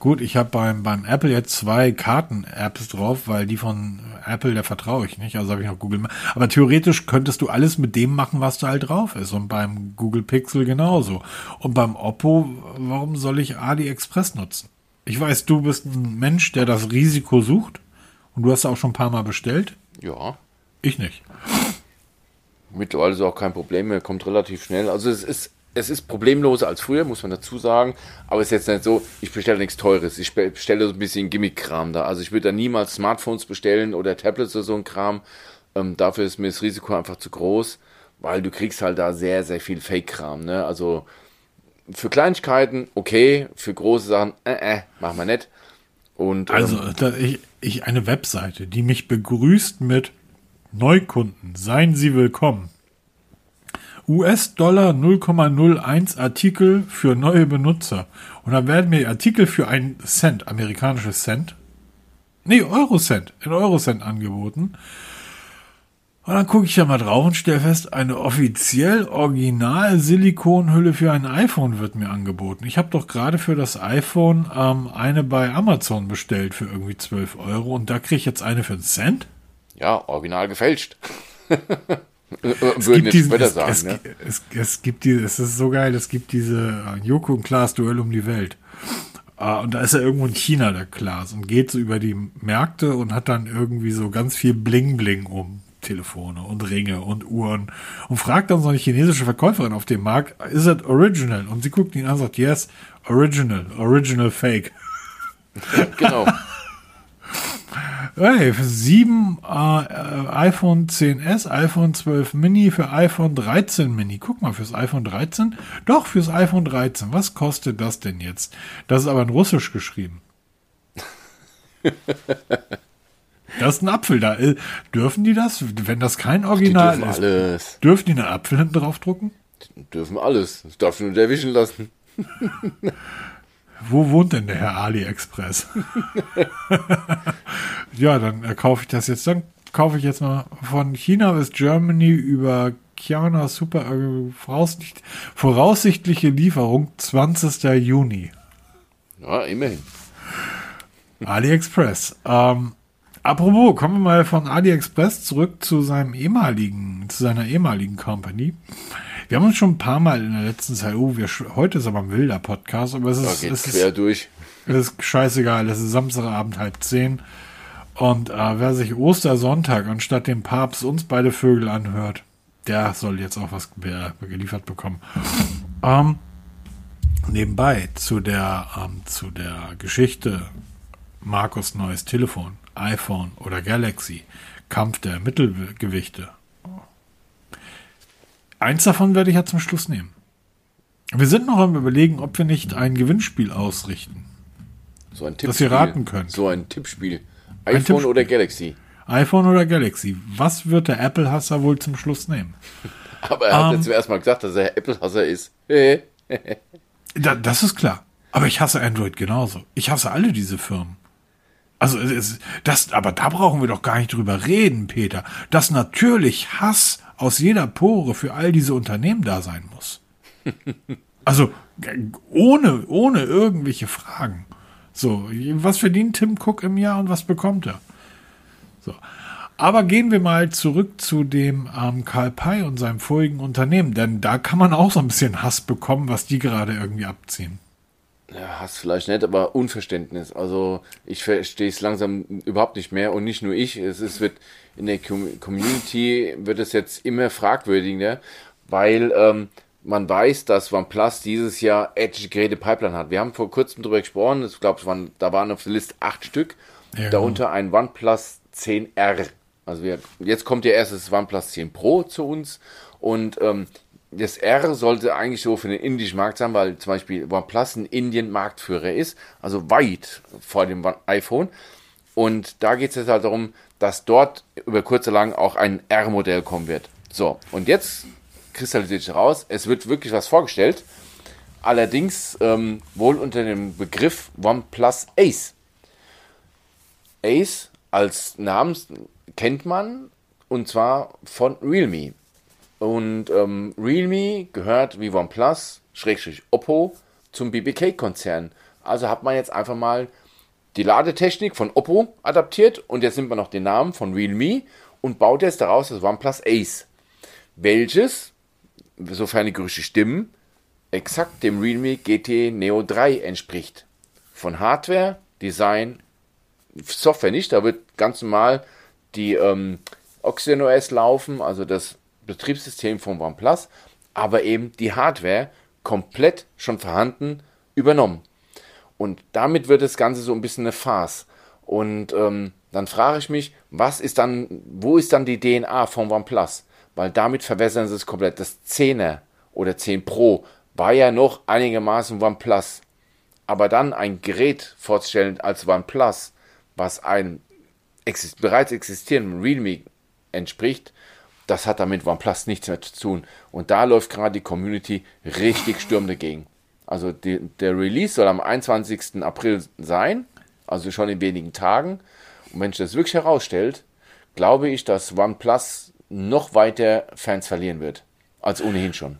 [SPEAKER 1] Gut, ich habe beim, beim Apple jetzt zwei Karten-Apps drauf, weil die von Apple, der vertraue ich nicht. Also habe ich noch Google. Aber theoretisch könntest du alles mit dem machen, was da halt drauf ist. Und beim Google Pixel genauso. Und beim Oppo, warum soll ich AliExpress nutzen? Ich weiß, du bist ein Mensch, der das Risiko sucht. Und du hast auch schon ein paar Mal bestellt?
[SPEAKER 2] Ja.
[SPEAKER 1] Ich nicht.
[SPEAKER 2] Mittlerweile ist auch kein Problem mehr, kommt relativ schnell. Also es ist, es ist problemloser als früher, muss man dazu sagen. Aber es ist jetzt nicht so, ich bestelle nichts Teures. Ich bestelle so ein bisschen Gimmick-Kram da. Also ich würde da niemals Smartphones bestellen oder Tablets oder so ein Kram. Ähm, dafür ist mir das Risiko einfach zu groß, weil du kriegst halt da sehr, sehr viel Fake-Kram. Ne? Also für Kleinigkeiten okay, für große Sachen, äh, äh, machen wir nicht. Und,
[SPEAKER 1] also, ähm, da, ich, ich eine Webseite, die mich begrüßt mit Neukunden, seien Sie willkommen. US-Dollar 0,01 Artikel für neue Benutzer. Und dann werden mir Artikel für einen Cent, amerikanisches Cent, nee, Eurocent, in Eurocent angeboten. Und dann gucke ich ja mal drauf und stelle fest, eine offiziell original Silikonhülle für ein iPhone wird mir angeboten. Ich habe doch gerade für das iPhone ähm, eine bei Amazon bestellt für irgendwie 12 Euro und da kriege ich jetzt eine für einen Cent?
[SPEAKER 2] Ja, original gefälscht.
[SPEAKER 1] es Würden jetzt diesen, sagen. Es, ne? es, es, gibt die, es ist so geil, es gibt diese Joko und Klaas Duell um die Welt. Uh, und da ist er irgendwo in China, der Klaas, und geht so über die Märkte und hat dann irgendwie so ganz viel Bling-Bling um. Telefone und Ringe und Uhren und fragt dann so eine chinesische Verkäuferin auf dem Markt, is it original? Und sie guckt ihn an und sagt, yes, original, original fake. genau. Hey, für sieben äh, iPhone 10s, iPhone 12 Mini, für iPhone 13 Mini. Guck mal, fürs iPhone 13? Doch, fürs iPhone 13. Was kostet das denn jetzt? Das ist aber in Russisch geschrieben. das ist ein Apfel da. Äh, dürfen die das? Wenn das kein Original
[SPEAKER 2] Ach, dürfen ist, alles.
[SPEAKER 1] dürfen die einen Apfel hinten drauf drucken?
[SPEAKER 2] Die dürfen alles. Das darf nur erwischen lassen.
[SPEAKER 1] Wo wohnt denn der Herr AliExpress? ja, dann äh, kaufe ich das jetzt. Dann kaufe ich jetzt mal von China bis Germany über Kiana Super äh, voraussicht, voraussichtliche Lieferung 20. Juni.
[SPEAKER 2] Ja, immerhin.
[SPEAKER 1] AliExpress. Ähm, apropos, kommen wir mal von AliExpress zurück zu seinem ehemaligen, zu seiner ehemaligen Company. Wir haben uns schon ein paar Mal in der letzten Zeit, oh, wir, heute ist aber ein wilder Podcast, aber es ist,
[SPEAKER 2] da
[SPEAKER 1] es
[SPEAKER 2] quer ist, durch.
[SPEAKER 1] Es ist scheißegal, es ist Samstagabend halb zehn. Und äh, wer sich Ostersonntag anstatt dem Papst uns beide Vögel anhört, der soll jetzt auch was geliefert bekommen. Ähm, nebenbei zu der, ähm, zu der Geschichte Markus neues Telefon, iPhone oder Galaxy, Kampf der Mittelgewichte Eins davon werde ich ja zum Schluss nehmen. Wir sind noch am überlegen, ob wir nicht ein Gewinnspiel ausrichten.
[SPEAKER 2] So ein Tippspiel.
[SPEAKER 1] Dass ihr raten könnt.
[SPEAKER 2] So ein Tippspiel. iPhone ein Tippspiel. oder Galaxy?
[SPEAKER 1] iPhone oder Galaxy. Was wird der Apple-Hasser wohl zum Schluss nehmen?
[SPEAKER 2] Aber er hat ähm, jetzt zuerst mal gesagt, dass er Apple-Hasser ist.
[SPEAKER 1] da, das ist klar. Aber ich hasse Android genauso. Ich hasse alle diese Firmen. Also das, aber da brauchen wir doch gar nicht drüber reden, Peter. Dass natürlich Hass aus jeder Pore für all diese Unternehmen da sein muss. Also ohne, ohne irgendwelche Fragen. So, was verdient Tim Cook im Jahr und was bekommt er? So. Aber gehen wir mal zurück zu dem ähm, Karl Pei und seinem vorigen Unternehmen, denn da kann man auch so ein bisschen Hass bekommen, was die gerade irgendwie abziehen.
[SPEAKER 2] Ja, Hass vielleicht nicht, aber Unverständnis. Also ich verstehe es langsam überhaupt nicht mehr und nicht nur ich. Es ist, wird in der Community wird es jetzt immer fragwürdiger, weil ähm, man weiß, dass OnePlus dieses Jahr etliche Geräte Pipeline hat. Wir haben vor kurzem darüber gesprochen, ich glaube, da waren auf der Liste acht Stück, ja, darunter ein OnePlus 10R. Also wir, jetzt kommt ja erst das OnePlus 10 Pro zu uns und ähm, das R sollte eigentlich so für den indischen Markt sein, weil zum Beispiel OnePlus in Indien Marktführer ist, also weit vor dem iPhone. Und da geht es jetzt halt darum, dass dort über kurz oder lang auch ein R-Modell kommen wird. So, und jetzt kristallisiert sich raus, es wird wirklich was vorgestellt. Allerdings ähm, wohl unter dem Begriff OnePlus Ace. Ace als Namen kennt man und zwar von Realme. Und ähm, Realme gehört wie OnePlus, Schrägstrich Oppo, zum BBK-Konzern. Also hat man jetzt einfach mal die Ladetechnik von Oppo adaptiert und jetzt nimmt man noch den Namen von Realme und baut jetzt daraus das OnePlus Ace. Welches, sofern die Gerüchte stimmen, exakt dem Realme GT Neo 3 entspricht. Von Hardware, Design, Software nicht, da wird ganz normal die ähm, OS laufen, also das Betriebssystem von OnePlus, aber eben die Hardware komplett schon vorhanden übernommen. Und damit wird das Ganze so ein bisschen eine Farce. Und ähm, dann frage ich mich, was ist dann, wo ist dann die DNA von OnePlus? Weil damit verwässern sie es komplett. Das 10er oder 10 Pro war ja noch einigermaßen OnePlus. Aber dann ein Gerät vorzustellen als OnePlus, was einem exist bereits existierenden Realme entspricht, das hat damit OnePlus nichts mehr zu tun. Und da läuft gerade die Community richtig Sturm dagegen. Also die, der Release soll am 21. April sein, also schon in wenigen Tagen. Und wenn sich das wirklich herausstellt, glaube ich, dass OnePlus noch weiter Fans verlieren wird, als ohnehin schon.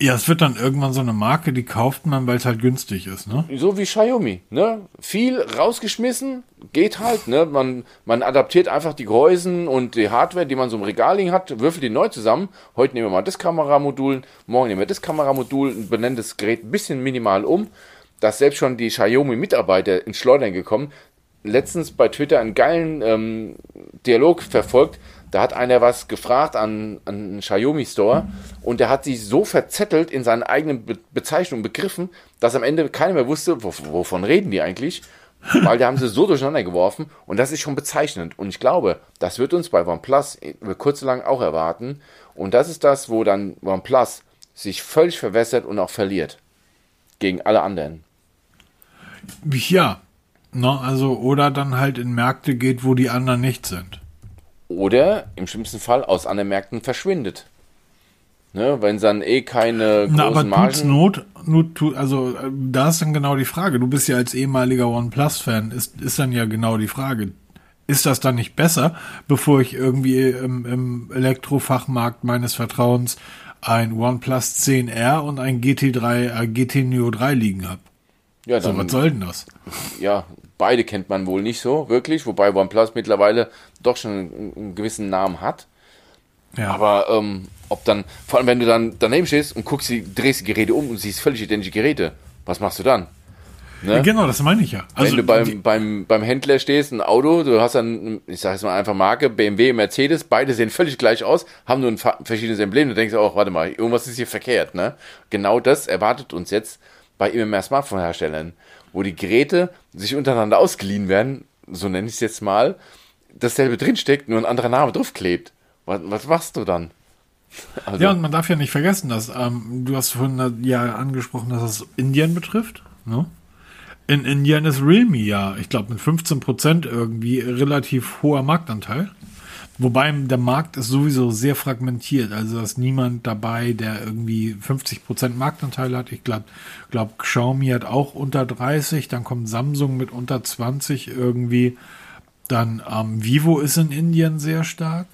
[SPEAKER 1] Ja, es wird dann irgendwann so eine Marke, die kauft man, weil es halt günstig ist, ne?
[SPEAKER 2] So wie Xiaomi, ne? Viel rausgeschmissen, geht halt, ne? Man, man adaptiert einfach die Gehäusen und die Hardware, die man so im Regal liegen hat, würfelt die neu zusammen. Heute nehmen wir mal das Kameramodul, morgen nehmen wir das Kameramodul und benennen das Gerät ein bisschen minimal um. dass selbst schon die Xiaomi-Mitarbeiter ins Schleudern gekommen. Letztens bei Twitter einen geilen ähm, Dialog verfolgt. Da hat einer was gefragt an, an einen Xiaomi Store und der hat sich so verzettelt in seinen eigenen Be Bezeichnungen, Begriffen, dass am Ende keiner mehr wusste, wovon reden die eigentlich. Weil die haben sie so durcheinander geworfen und das ist schon bezeichnend. Und ich glaube, das wird uns bei OnePlus über kurz lang auch erwarten. Und das ist das, wo dann OnePlus sich völlig verwässert und auch verliert. Gegen alle anderen.
[SPEAKER 1] Ja. Ne, also, oder dann halt in Märkte geht, wo die anderen nicht sind.
[SPEAKER 2] Oder im schlimmsten Fall aus anderen Märkten verschwindet. Ne, wenn dann eh keine großen
[SPEAKER 1] Na, aber Margen... Not, Not, also da ist dann genau die Frage. Du bist ja als ehemaliger OnePlus-Fan, ist, ist dann ja genau die Frage. Ist das dann nicht besser, bevor ich irgendwie im, im Elektrofachmarkt meines Vertrauens ein OnePlus 10R und ein GT3, äh, GT Neo 3 liegen habe? Ja, dann, so, was soll denn das?
[SPEAKER 2] Ja, beide kennt man wohl nicht so, wirklich, wobei OnePlus mittlerweile doch schon einen, einen gewissen Namen hat. Ja. Aber ähm, ob dann, vor allem wenn du dann daneben stehst und guckst, drehst die Geräte um und siehst völlig identische Geräte, was machst du dann?
[SPEAKER 1] Ne? Genau, das meine ich ja.
[SPEAKER 2] Also, wenn du beim, beim, beim Händler stehst, ein Auto, du hast dann, ich sag jetzt mal einfach Marke, BMW, Mercedes, beide sehen völlig gleich aus, haben nur ein verschiedenes Emblem. Du denkst auch, warte mal, irgendwas ist hier verkehrt. Ne? Genau das erwartet uns jetzt bei immer mehr Smartphone-Herstellern, wo die Geräte sich untereinander ausgeliehen werden, so nenne ich es jetzt mal, dasselbe drinsteckt, nur ein anderer Name draufklebt. Was, was machst du dann?
[SPEAKER 1] Also. Ja, und man darf ja nicht vergessen, dass ähm, du hast vorhin ja angesprochen, dass es Indien betrifft. Ne? In Indien ist Realme ja, ich glaube, mit 15 Prozent irgendwie relativ hoher Marktanteil. Wobei der Markt ist sowieso sehr fragmentiert. Also ist niemand dabei, der irgendwie 50 Prozent Marktanteil hat. Ich glaube, glaub, Xiaomi hat auch unter 30. Dann kommt Samsung mit unter 20 irgendwie. Dann ähm, Vivo ist in Indien sehr stark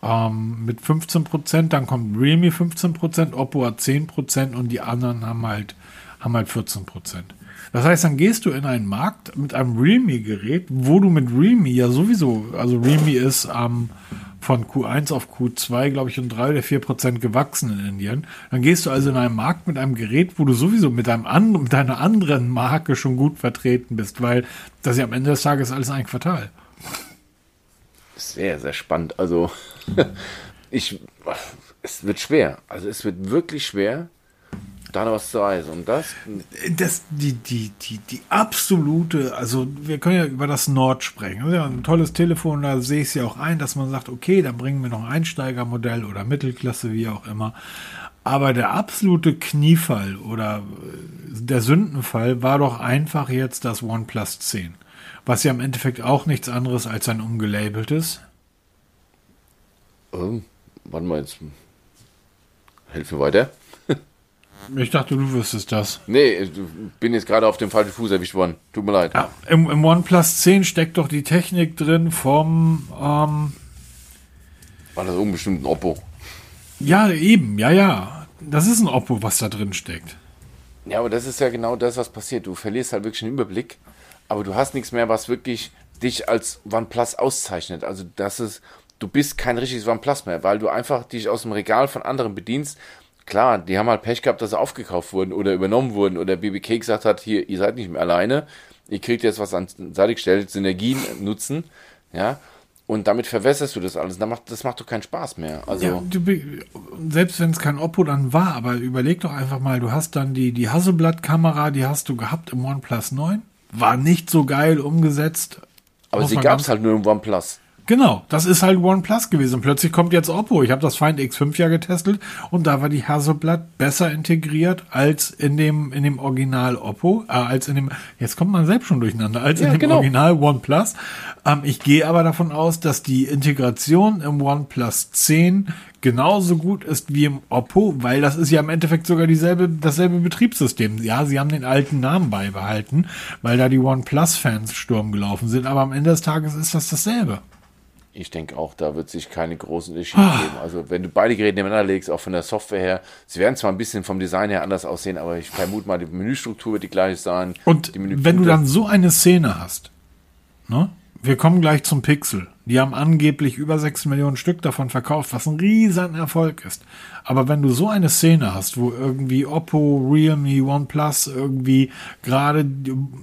[SPEAKER 1] ähm, mit 15 Prozent. Dann kommt Realme 15 Prozent, Oppo hat 10 Prozent und die anderen haben halt, haben halt 14 Prozent. Das heißt, dann gehst du in einen Markt mit einem Realme-Gerät, wo du mit Realme ja sowieso, also Realme ist ähm, von Q1 auf Q2, glaube ich, um drei oder vier Prozent gewachsen in Indien. Dann gehst du also in einen Markt mit einem Gerät, wo du sowieso mit, einem anderen, mit deiner anderen Marke schon gut vertreten bist, weil das ist ja am Ende des Tages alles ein Quartal.
[SPEAKER 2] Sehr, sehr spannend. Also, ich, es wird schwer. Also, es wird wirklich schwer, da noch was zu reisen. Und das?
[SPEAKER 1] Das, die, die, die, die absolute, also, wir können ja über das Nord sprechen. Ja ein tolles Telefon, da sehe ich es ja auch ein, dass man sagt, okay, dann bringen wir noch ein Einsteigermodell oder Mittelklasse, wie auch immer. Aber der absolute Kniefall oder der Sündenfall war doch einfach jetzt das OnePlus 10 was ja im Endeffekt auch nichts anderes als ein umgelabeltes.
[SPEAKER 2] Ähm, wann meinst du? Hilf mir weiter.
[SPEAKER 1] Ich dachte, du wüsstest das.
[SPEAKER 2] Nee, ich bin jetzt gerade auf dem falschen Fuß erwischt worden. Tut mir leid.
[SPEAKER 1] Ja, im, im OnePlus 10 steckt doch die Technik drin vom. Ähm,
[SPEAKER 2] War das unbestimmt ein Oppo?
[SPEAKER 1] Ja, eben, ja, ja. Das ist ein Oppo, was da drin steckt.
[SPEAKER 2] Ja, aber das ist ja genau das, was passiert. Du verlierst halt wirklich einen Überblick aber du hast nichts mehr, was wirklich dich als OnePlus auszeichnet. Also das ist, du bist kein richtiges OnePlus mehr, weil du einfach dich aus dem Regal von anderen bedienst. Klar, die haben halt Pech gehabt, dass sie aufgekauft wurden oder übernommen wurden oder BBK gesagt hat, hier, ihr seid nicht mehr alleine, ihr kriegt jetzt was an Seite gestellt, Synergien nutzen, ja, und damit verwässerst du das alles. Das macht, das macht doch keinen Spaß mehr. Also ja,
[SPEAKER 1] du, selbst wenn es kein Oppo dann war, aber überleg doch einfach mal, du hast dann die, die Hasselblatt-Kamera, die hast du gehabt im OnePlus 9 war nicht so geil umgesetzt.
[SPEAKER 2] Aber sie gab es halt nur im OnePlus.
[SPEAKER 1] Genau, das ist halt OnePlus gewesen. Plötzlich kommt jetzt Oppo. Ich habe das Find X5 ja getestet und da war die Hasselblatt besser integriert als in dem in dem Original Oppo, äh, als in dem jetzt kommt man selbst schon durcheinander, als ja, in dem genau. Original OnePlus. Ähm, ich gehe aber davon aus, dass die Integration im OnePlus 10 genauso gut ist wie im Oppo, weil das ist ja im Endeffekt sogar dieselbe, dasselbe Betriebssystem. Ja, sie haben den alten Namen beibehalten, weil da die OnePlus-Fans Sturm gelaufen sind, aber am Ende des Tages ist das dasselbe.
[SPEAKER 2] Ich denke auch, da wird sich keine großen Unterschiede ah. geben. Also wenn du beide Geräte nebeneinander legst, auch von der Software her, sie werden zwar ein bisschen vom Design her anders aussehen, aber ich vermute mal, die Menüstruktur wird die gleiche sein.
[SPEAKER 1] Und wenn du dann so eine Szene hast, ne? wir kommen gleich zum Pixel. Die haben angeblich über 6 Millionen Stück davon verkauft, was ein riesen Erfolg ist. Aber wenn du so eine Szene hast, wo irgendwie Oppo, Realme, OnePlus irgendwie gerade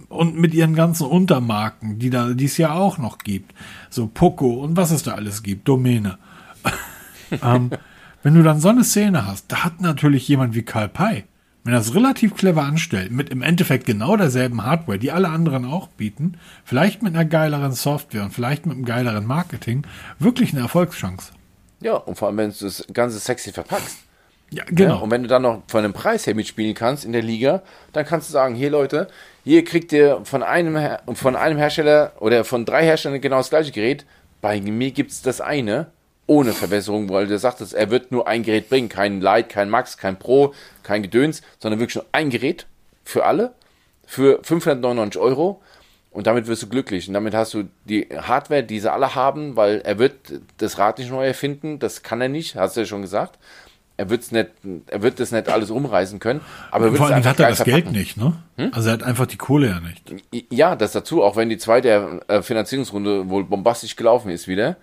[SPEAKER 1] und mit ihren ganzen Untermarken, die da dies ja auch noch gibt, so Poco und was es da alles gibt, Domäne. ähm, wenn du dann so eine Szene hast, da hat natürlich jemand wie Karl Pei wenn er es relativ clever anstellt, mit im Endeffekt genau derselben Hardware, die alle anderen auch bieten, vielleicht mit einer geileren Software und vielleicht mit einem geileren Marketing, wirklich eine Erfolgschance.
[SPEAKER 2] Ja, und vor allem, wenn du das Ganze sexy verpackst.
[SPEAKER 1] Ja, genau. Ja,
[SPEAKER 2] und wenn du dann noch von dem Preis her mitspielen kannst in der Liga, dann kannst du sagen, hier Leute, hier kriegt ihr von einem, von einem Hersteller oder von drei Herstellern genau das gleiche Gerät. Bei mir gibt es das eine ohne Verbesserung, weil der sagt, dass er wird nur ein Gerät bringen, kein Light, kein Max, kein Pro, kein Gedöns, sondern wirklich nur ein Gerät für alle für 599 Euro und damit wirst du glücklich und damit hast du die Hardware, die sie alle haben, weil er wird das Rad nicht neu erfinden, das kann er nicht, hast du ja schon gesagt. Er, wird's nicht, er wird das nicht alles umreißen können, aber er
[SPEAKER 1] Vor allem hat er das verpacken. Geld nicht, ne? Hm? Also er hat einfach die Kohle ja nicht.
[SPEAKER 2] Ja, das dazu, auch wenn die zweite äh, Finanzierungsrunde wohl bombastisch gelaufen ist wieder.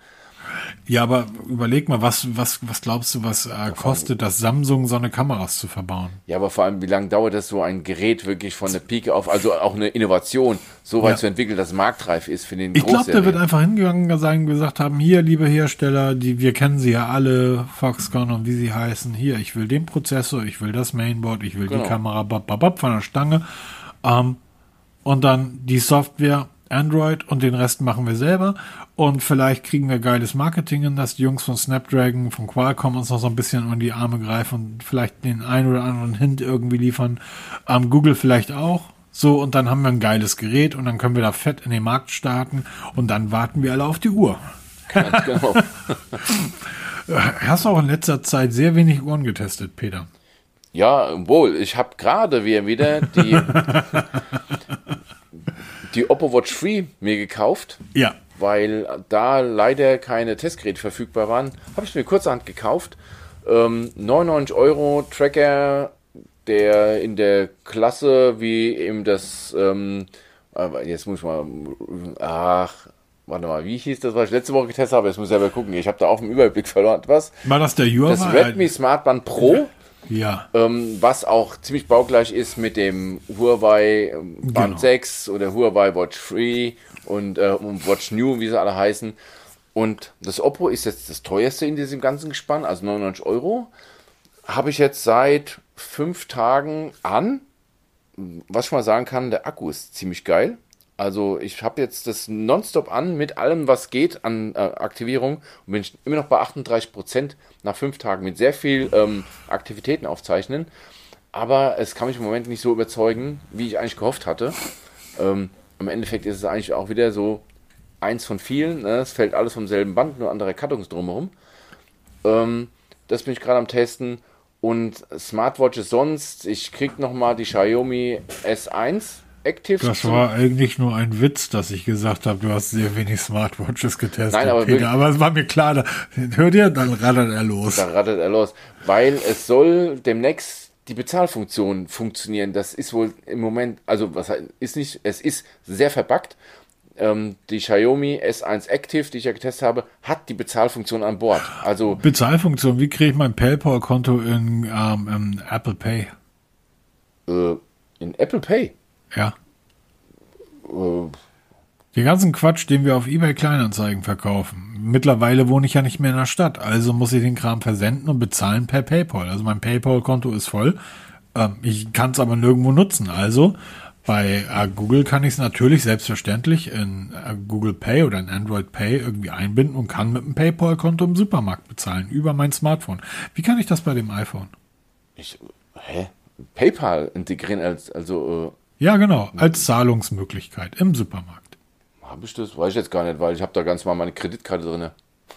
[SPEAKER 1] Ja, aber überleg mal, was, was, was glaubst du, was äh, kostet das Samsung, so eine Kameras zu verbauen?
[SPEAKER 2] Ja, aber vor allem, wie lange dauert das, so ein Gerät wirklich von der Pike auf, also auch eine Innovation, so weit ja. zu entwickeln, dass marktreif ist für den
[SPEAKER 1] Ich glaube, der wird einfach hingegangen sein und gesagt haben, hier, liebe Hersteller, die, wir kennen sie ja alle, Foxconn und wie sie heißen, hier, ich will den Prozessor, ich will das Mainboard, ich will genau. die Kamera, bap, bap, bap, von der Stange, ähm, und dann die Software, Android und den Rest machen wir selber. Und vielleicht kriegen wir geiles Marketing in, dass die Jungs von Snapdragon, von Qualcomm uns noch so ein bisschen in die Arme greifen und vielleicht den einen oder anderen Hint irgendwie liefern. Ähm, Google vielleicht auch. So, und dann haben wir ein geiles Gerät und dann können wir da fett in den Markt starten und dann warten wir alle auf die Uhr. Ganz genau. Hast du auch in letzter Zeit sehr wenig Uhren getestet, Peter?
[SPEAKER 2] Ja, wohl. Ich habe gerade wieder die die Oppo Watch 3 mir gekauft.
[SPEAKER 1] Ja.
[SPEAKER 2] Weil da leider keine Testgeräte verfügbar waren. Habe ich mir kurzerhand gekauft. Ähm, 99 Euro Tracker, der in der Klasse wie eben das, ähm, jetzt muss ich mal, ach, warte mal, wie hieß das, was ich letzte Woche getestet habe? Jetzt muss ich selber gucken. Ich habe da auch einen Überblick verloren. Was?
[SPEAKER 1] War das der Huawei?
[SPEAKER 2] Das Redmi Smartband Pro.
[SPEAKER 1] Ja.
[SPEAKER 2] Ähm, was auch ziemlich baugleich ist mit dem Huawei ähm, Band genau. 6 oder Huawei Watch 3 und, äh, Watch New, wie sie alle heißen. Und das Oppo ist jetzt das teuerste in diesem ganzen Gespann, also 99 Euro. Habe ich jetzt seit fünf Tagen an. Was ich mal sagen kann, der Akku ist ziemlich geil. Also ich habe jetzt das nonstop an mit allem, was geht an äh, Aktivierung und bin immer noch bei 38 Prozent nach fünf Tagen mit sehr viel ähm, Aktivitäten aufzeichnen. Aber es kann mich im Moment nicht so überzeugen, wie ich eigentlich gehofft hatte. Ähm, Im Endeffekt ist es eigentlich auch wieder so eins von vielen. Ne? Es fällt alles vom selben Band, nur andere Kartons drumherum. Ähm, das bin ich gerade am Testen. Und Smartwatches sonst, ich krieg nochmal die Xiaomi S1
[SPEAKER 1] Active. Das war eigentlich nur ein Witz, dass ich gesagt habe, du hast sehr wenig Smartwatches getestet,
[SPEAKER 2] Nein, aber,
[SPEAKER 1] Peter. Aber es war mir klar, da, hört ihr, dann rattert er los.
[SPEAKER 2] Dann rattert er los. Weil es soll demnächst die Bezahlfunktion funktionieren. Das ist wohl im Moment, also was ist nicht, es ist sehr verbuggt. Ähm, die Xiaomi S1 Active, die ich ja getestet habe, hat die Bezahlfunktion an Bord. Also
[SPEAKER 1] Bezahlfunktion, wie kriege ich mein PayPal-Konto in, ähm, in Apple Pay?
[SPEAKER 2] Äh, in Apple Pay?
[SPEAKER 1] Ja. Den ganzen Quatsch, den wir auf eBay Kleinanzeigen verkaufen. Mittlerweile wohne ich ja nicht mehr in der Stadt, also muss ich den Kram versenden und bezahlen per PayPal. Also mein PayPal-Konto ist voll. Ähm, ich kann es aber nirgendwo nutzen. Also bei äh, Google kann ich es natürlich selbstverständlich in äh, Google Pay oder in Android Pay irgendwie einbinden und kann mit dem PayPal-Konto im Supermarkt bezahlen über mein Smartphone. Wie kann ich das bei dem iPhone?
[SPEAKER 2] Ich, hä? PayPal integrieren als also äh
[SPEAKER 1] ja, genau, als Zahlungsmöglichkeit im Supermarkt.
[SPEAKER 2] Habe ich das? Weiß ich jetzt gar nicht, weil ich habe da ganz mal meine Kreditkarte drin.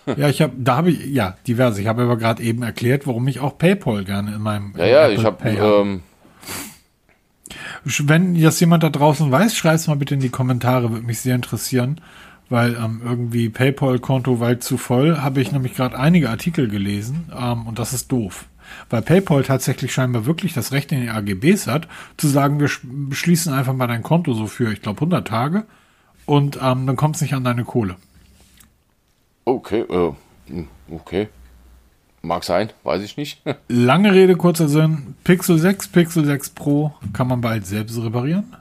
[SPEAKER 1] ja, ich habe, da habe ich, ja, diverse. Ich habe aber gerade eben erklärt, warum ich auch PayPal gerne in meinem
[SPEAKER 2] Ja, ja, Apple ich habe ähm,
[SPEAKER 1] wenn das jemand da draußen weiß, schreibt es mal bitte in die Kommentare, würde mich sehr interessieren, weil ähm, irgendwie PayPal-Konto weit zu voll, habe ich nämlich gerade einige Artikel gelesen ähm, und das ist doof weil PayPal tatsächlich scheinbar wirklich das Recht in den AGBs hat, zu sagen, wir beschließen einfach mal dein Konto so für, ich glaube, 100 Tage und ähm, dann kommt es nicht an deine Kohle.
[SPEAKER 2] Okay, äh, hm, okay. Mag sein, weiß ich nicht.
[SPEAKER 1] Lange Rede, kurzer Sinn. Pixel 6, Pixel 6 Pro kann man bald selbst reparieren.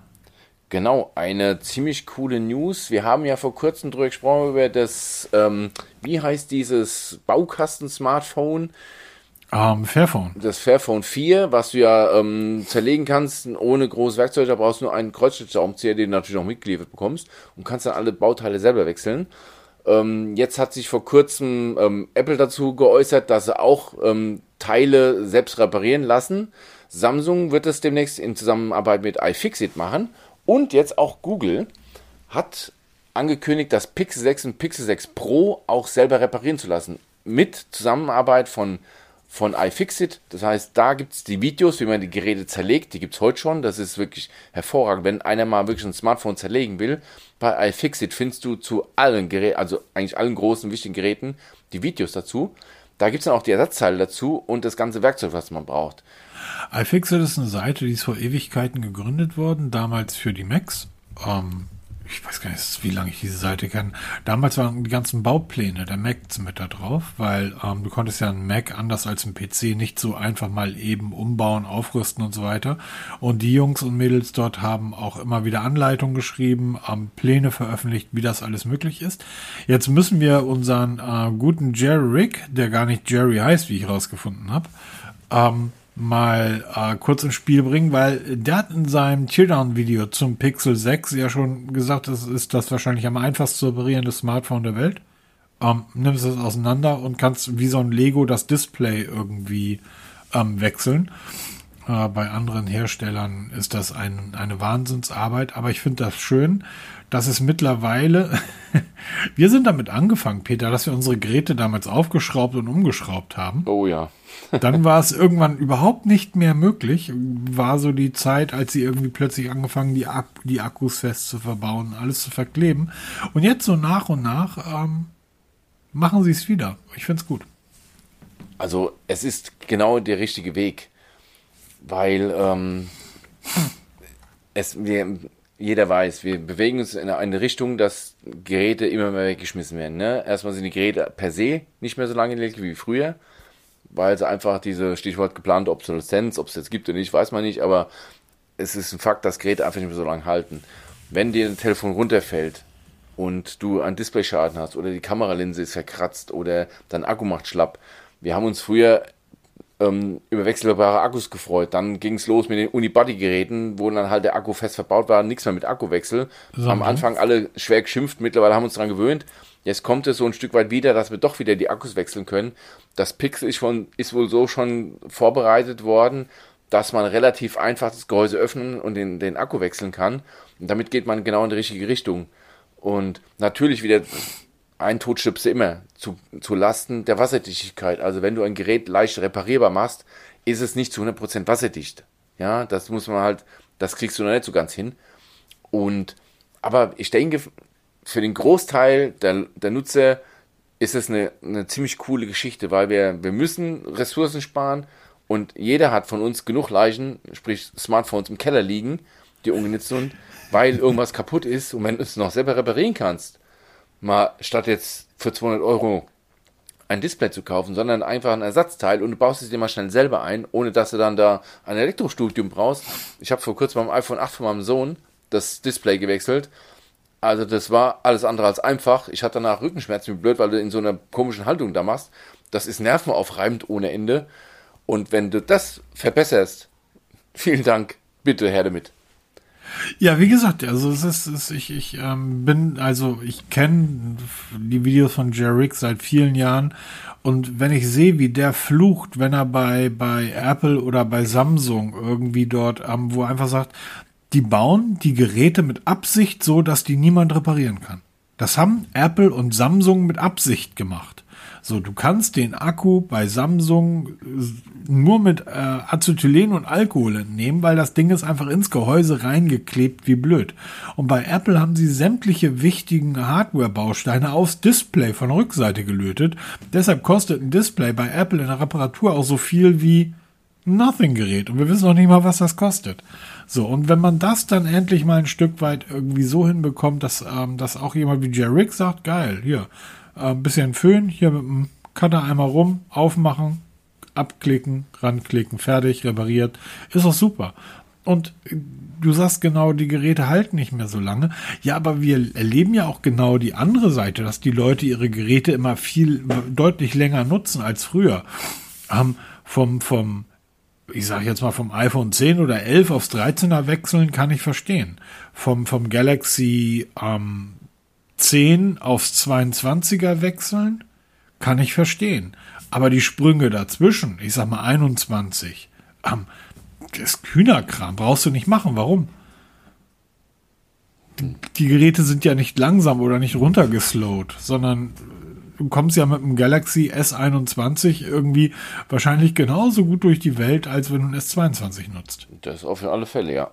[SPEAKER 2] Genau, eine ziemlich coole News. Wir haben ja vor kurzem drüber gesprochen über das, ähm, wie heißt dieses Baukasten-Smartphone?
[SPEAKER 1] Ähm, Fairphone.
[SPEAKER 2] Das Fairphone 4, was du ja ähm, zerlegen kannst ohne großes Werkzeug. Da brauchst du nur einen Kreuzschlitzschraubenzieher, den du natürlich auch mitgeliefert bekommst und kannst dann alle Bauteile selber wechseln. Ähm, jetzt hat sich vor kurzem ähm, Apple dazu geäußert, dass sie auch ähm, Teile selbst reparieren lassen. Samsung wird es demnächst in Zusammenarbeit mit iFixit machen und jetzt auch Google hat angekündigt, das Pixel 6 und Pixel 6 Pro auch selber reparieren zu lassen. Mit Zusammenarbeit von, von iFixit. Das heißt, da gibt es die Videos, wie man die Geräte zerlegt. Die gibt es heute schon. Das ist wirklich hervorragend. Wenn einer mal wirklich ein Smartphone zerlegen will, bei iFixit findest du zu allen Geräten, also eigentlich allen großen, wichtigen Geräten, die Videos dazu. Da gibt es dann auch die Ersatzteile dazu und das ganze Werkzeug, was man braucht
[SPEAKER 1] iFixit ist eine Seite, die ist vor Ewigkeiten gegründet worden, damals für die Macs. Ähm, ich weiß gar nicht, wie lange ich diese Seite kenne. Damals waren die ganzen Baupläne der Macs mit da drauf, weil ähm, du konntest ja einen Mac anders als einen PC nicht so einfach mal eben umbauen, aufrüsten und so weiter. Und die Jungs und Mädels dort haben auch immer wieder Anleitungen geschrieben, ähm, Pläne veröffentlicht, wie das alles möglich ist. Jetzt müssen wir unseren äh, guten Jerry Rick, der gar nicht Jerry heißt, wie ich herausgefunden habe, ähm, mal äh, kurz ins Spiel bringen, weil der hat in seinem Teardown-Video zum Pixel 6 ja schon gesagt, das ist das wahrscheinlich am einfachst zu operierende Smartphone der Welt. Ähm, nimmst es auseinander und kannst wie so ein Lego das Display irgendwie ähm, wechseln. Äh, bei anderen Herstellern ist das ein, eine Wahnsinnsarbeit, aber ich finde das schön, dass es mittlerweile, wir sind damit angefangen, Peter, dass wir unsere Geräte damals aufgeschraubt und umgeschraubt haben.
[SPEAKER 2] Oh ja.
[SPEAKER 1] Dann war es irgendwann überhaupt nicht mehr möglich. War so die Zeit, als sie irgendwie plötzlich angefangen, die, Ak die Akkus fest zu verbauen, alles zu verkleben. Und jetzt so nach und nach ähm, machen sie es wieder. Ich finde es gut.
[SPEAKER 2] Also es ist genau der richtige Weg, weil ähm, es, wir, jeder weiß, wir bewegen uns in eine Richtung, dass Geräte immer mehr weggeschmissen werden. Ne? Erstmal sind die Geräte per se nicht mehr so lange wie früher weil sie einfach diese Stichwort geplante Obsoleszenz, ob es jetzt gibt oder nicht, weiß man nicht, aber es ist ein Fakt, dass Geräte einfach nicht mehr so lange halten. Wenn dir ein Telefon runterfällt und du einen Displayschaden hast oder die Kameralinse ist verkratzt oder dein Akku macht schlapp, wir haben uns früher ähm, über wechselbare Akkus gefreut. Dann ging es los mit den Unibody-Geräten, wo dann halt der Akku fest verbaut war, nichts mehr mit Akkuwechsel. So, Am Anfang alle schwer geschimpft, mittlerweile haben wir uns daran gewöhnt. Jetzt kommt es so ein Stück weit wieder, dass wir doch wieder die Akkus wechseln können. Das Pixel ist, schon, ist wohl so schon vorbereitet worden, dass man relativ einfach das Gehäuse öffnen und den, den Akku wechseln kann. Und damit geht man genau in die richtige Richtung. Und natürlich wieder ein Totschipse immer zu, zu Lasten der Wasserdichtigkeit. Also wenn du ein Gerät leicht reparierbar machst, ist es nicht zu 100% wasserdicht. Ja, das muss man halt, das kriegst du noch nicht so ganz hin. Und, aber ich denke, für den Großteil der, der Nutzer ist es eine, eine ziemlich coole Geschichte, weil wir, wir müssen Ressourcen sparen und jeder hat von uns genug Leichen, sprich Smartphones im Keller liegen, die ungenutzt sind, weil irgendwas kaputt ist und wenn du es noch selber reparieren kannst, mal statt jetzt für 200 Euro ein Display zu kaufen, sondern einfach ein Ersatzteil und du baust es dir mal schnell selber ein, ohne dass du dann da ein Elektrostudium brauchst. Ich habe vor kurzem beim iPhone 8 von meinem Sohn das Display gewechselt also das war alles andere als einfach. Ich hatte danach Rückenschmerzen, wie blöd, weil du in so einer komischen Haltung da machst. Das ist nervenaufreibend ohne Ende. Und wenn du das verbesserst, vielen Dank, bitte her damit.
[SPEAKER 1] Ja, wie gesagt, also es ist, es, ich, ich ähm, bin, also ich kenne die Videos von Jerrick seit vielen Jahren und wenn ich sehe, wie der flucht, wenn er bei, bei Apple oder bei Samsung irgendwie dort, ähm, wo er einfach sagt, die bauen die Geräte mit Absicht so, dass die niemand reparieren kann. Das haben Apple und Samsung mit Absicht gemacht. So, du kannst den Akku bei Samsung äh, nur mit äh, Acetylen und Alkohol entnehmen, weil das Ding ist einfach ins Gehäuse reingeklebt wie blöd. Und bei Apple haben sie sämtliche wichtigen Hardware-Bausteine aufs Display von Rückseite gelötet. Deshalb kostet ein Display bei Apple in der Reparatur auch so viel wie Nothing-Gerät. Und wir wissen noch nicht mal, was das kostet. So, und wenn man das dann endlich mal ein Stück weit irgendwie so hinbekommt, dass, ähm, dass auch jemand wie Jerry sagt, geil, hier, äh, bisschen Föhn, hier mit dem Cutter einmal rum, aufmachen, abklicken, ranklicken, fertig, repariert, ist doch super. Und du sagst genau, die Geräte halten nicht mehr so lange. Ja, aber wir erleben ja auch genau die andere Seite, dass die Leute ihre Geräte immer viel deutlich länger nutzen als früher. Ähm, vom, vom, ich sage jetzt mal vom iPhone 10 oder 11 aufs 13er wechseln, kann ich verstehen. Vom, vom Galaxy ähm, 10 aufs 22er wechseln, kann ich verstehen. Aber die Sprünge dazwischen, ich sag mal 21, ähm, das ist Hühnerkram, brauchst du nicht machen. Warum? Die Geräte sind ja nicht langsam oder nicht runtergeslowt, sondern du kommst ja mit dem Galaxy S21 irgendwie wahrscheinlich genauso gut durch die Welt, als wenn du ein S22 nutzt.
[SPEAKER 2] Das auf alle Fälle, ja.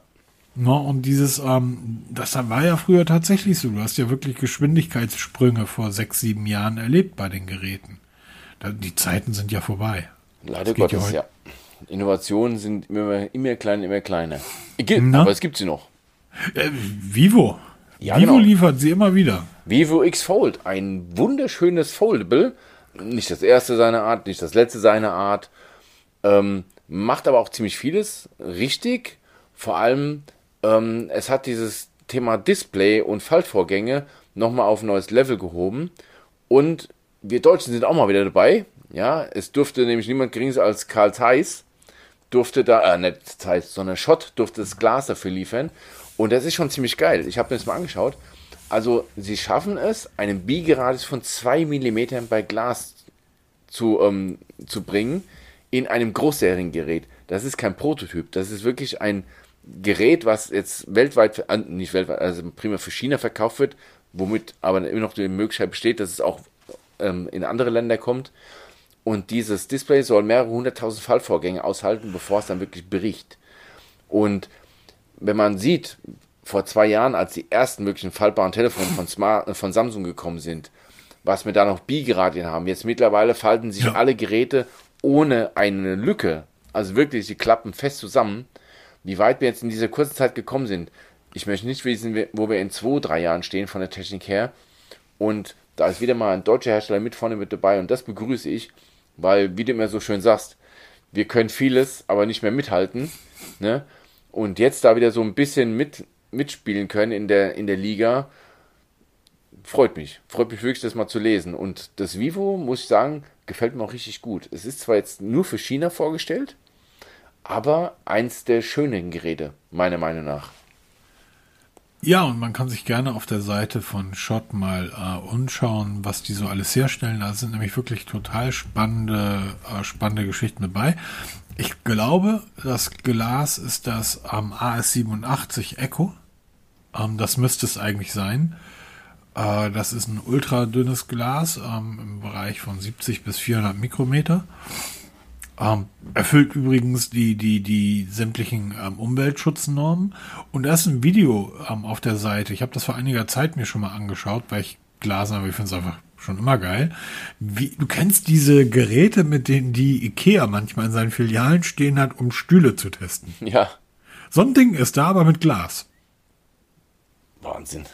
[SPEAKER 1] No, und dieses, ähm, das war ja früher tatsächlich so. Du hast ja wirklich Geschwindigkeitssprünge vor sechs, sieben Jahren erlebt bei den Geräten. Die Zeiten sind ja vorbei.
[SPEAKER 2] Leider Gottes, ja. Innovationen sind immer, immer kleiner, immer kleiner. Aber es gibt sie noch.
[SPEAKER 1] Äh, Vivo. Ja, Vivo genau. liefert sie immer wieder.
[SPEAKER 2] Vivo X Fold, ein wunderschönes Foldable. Nicht das erste seiner Art, nicht das letzte seiner Art. Ähm, macht aber auch ziemlich vieles richtig. Vor allem, ähm, es hat dieses Thema Display und Faltvorgänge nochmal auf ein neues Level gehoben. Und wir Deutschen sind auch mal wieder dabei. Ja, es durfte nämlich niemand geringeres als Karl Zeiss durfte da, äh, nicht Zeiss, sondern Schott durfte das Glas dafür liefern. Und das ist schon ziemlich geil. Ich habe mir das mal angeschaut. Also, sie schaffen es, einen Biegeradius von 2 mm bei Glas zu, ähm, zu bringen in einem Großseriengerät. Das ist kein Prototyp. Das ist wirklich ein Gerät, was jetzt weltweit, nicht weltweit, also primär für China verkauft wird, womit aber immer noch die Möglichkeit besteht, dass es auch ähm, in andere Länder kommt. Und dieses Display soll mehrere hunderttausend Fallvorgänge aushalten, bevor es dann wirklich bricht. Und wenn man sieht, vor zwei Jahren, als die ersten möglichen faltbaren Telefone von, Smart, äh, von Samsung gekommen sind, was wir da noch Biegeradien haben, jetzt mittlerweile falten sich ja. alle Geräte ohne eine Lücke, also wirklich, die klappen fest zusammen. Wie weit wir jetzt in dieser kurzen Zeit gekommen sind, ich möchte nicht wissen, wo wir in zwei, drei Jahren stehen von der Technik her. Und da ist wieder mal ein deutscher Hersteller mit vorne mit dabei und das begrüße ich. Weil, wie du immer so schön sagst, wir können vieles, aber nicht mehr mithalten. Ne? Und jetzt da wieder so ein bisschen mit, mitspielen können in der, in der Liga, freut mich. Freut mich wirklich, das mal zu lesen. Und das Vivo, muss ich sagen, gefällt mir auch richtig gut. Es ist zwar jetzt nur für China vorgestellt, aber eins der schönen Geräte, meiner Meinung nach.
[SPEAKER 1] Ja, und man kann sich gerne auf der Seite von Schott mal äh, umschauen, was die so alles herstellen. Da sind nämlich wirklich total spannende, äh, spannende Geschichten dabei. Ich glaube, das Glas ist das ähm, AS87 Echo. Ähm, das müsste es eigentlich sein. Äh, das ist ein ultra dünnes Glas ähm, im Bereich von 70 bis 400 Mikrometer. Ähm, erfüllt übrigens die, die, die sämtlichen ähm, Umweltschutznormen. Und da ist ein Video ähm, auf der Seite. Ich habe das vor einiger Zeit mir schon mal angeschaut, weil ich Glas habe. Ich finde es einfach schon immer geil. Wie, du kennst diese Geräte, mit denen die Ikea manchmal in seinen Filialen stehen hat, um Stühle zu testen.
[SPEAKER 2] Ja.
[SPEAKER 1] So ein Ding ist da, aber mit Glas.
[SPEAKER 2] Wahnsinn.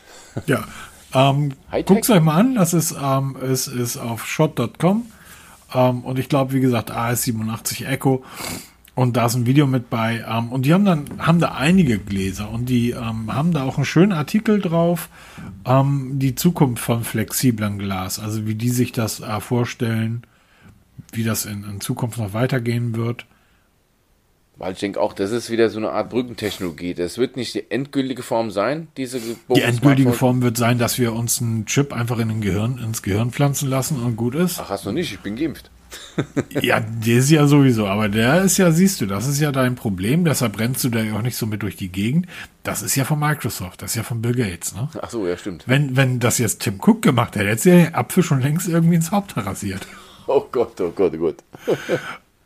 [SPEAKER 1] Ja. Ähm, guckt euch mal an. Das ist, ähm, es ist auf shot.com. Ähm, und ich glaube, wie gesagt, AS87 Echo. Und da ist ein Video mit bei. Ähm, und die haben dann, haben da einige Gläser und die ähm, haben da auch einen schönen Artikel drauf. Ähm, die Zukunft von flexiblen Glas. Also wie die sich das äh, vorstellen, wie das in, in Zukunft noch weitergehen wird.
[SPEAKER 2] Weil ich denke auch, das ist wieder so eine Art Brückentechnologie. Das wird nicht die endgültige Form sein, diese
[SPEAKER 1] Die endgültige Form wird sein, dass wir uns einen Chip einfach in den Gehirn, ins Gehirn pflanzen lassen und gut ist.
[SPEAKER 2] Ach, hast du nicht, ich bin geimpft.
[SPEAKER 1] ja, der ist ja sowieso, aber der ist ja, siehst du, das ist ja dein Problem, deshalb brennst du da ja auch nicht so mit durch die Gegend. Das ist ja von Microsoft, das ist ja von Bill Gates, ne?
[SPEAKER 2] Ach so, ja, stimmt.
[SPEAKER 1] Wenn, wenn das jetzt Tim Cook gemacht hätte, hätte er den Apfel schon längst irgendwie ins Haupt rasiert.
[SPEAKER 2] Oh Gott, oh Gott, oh Gott.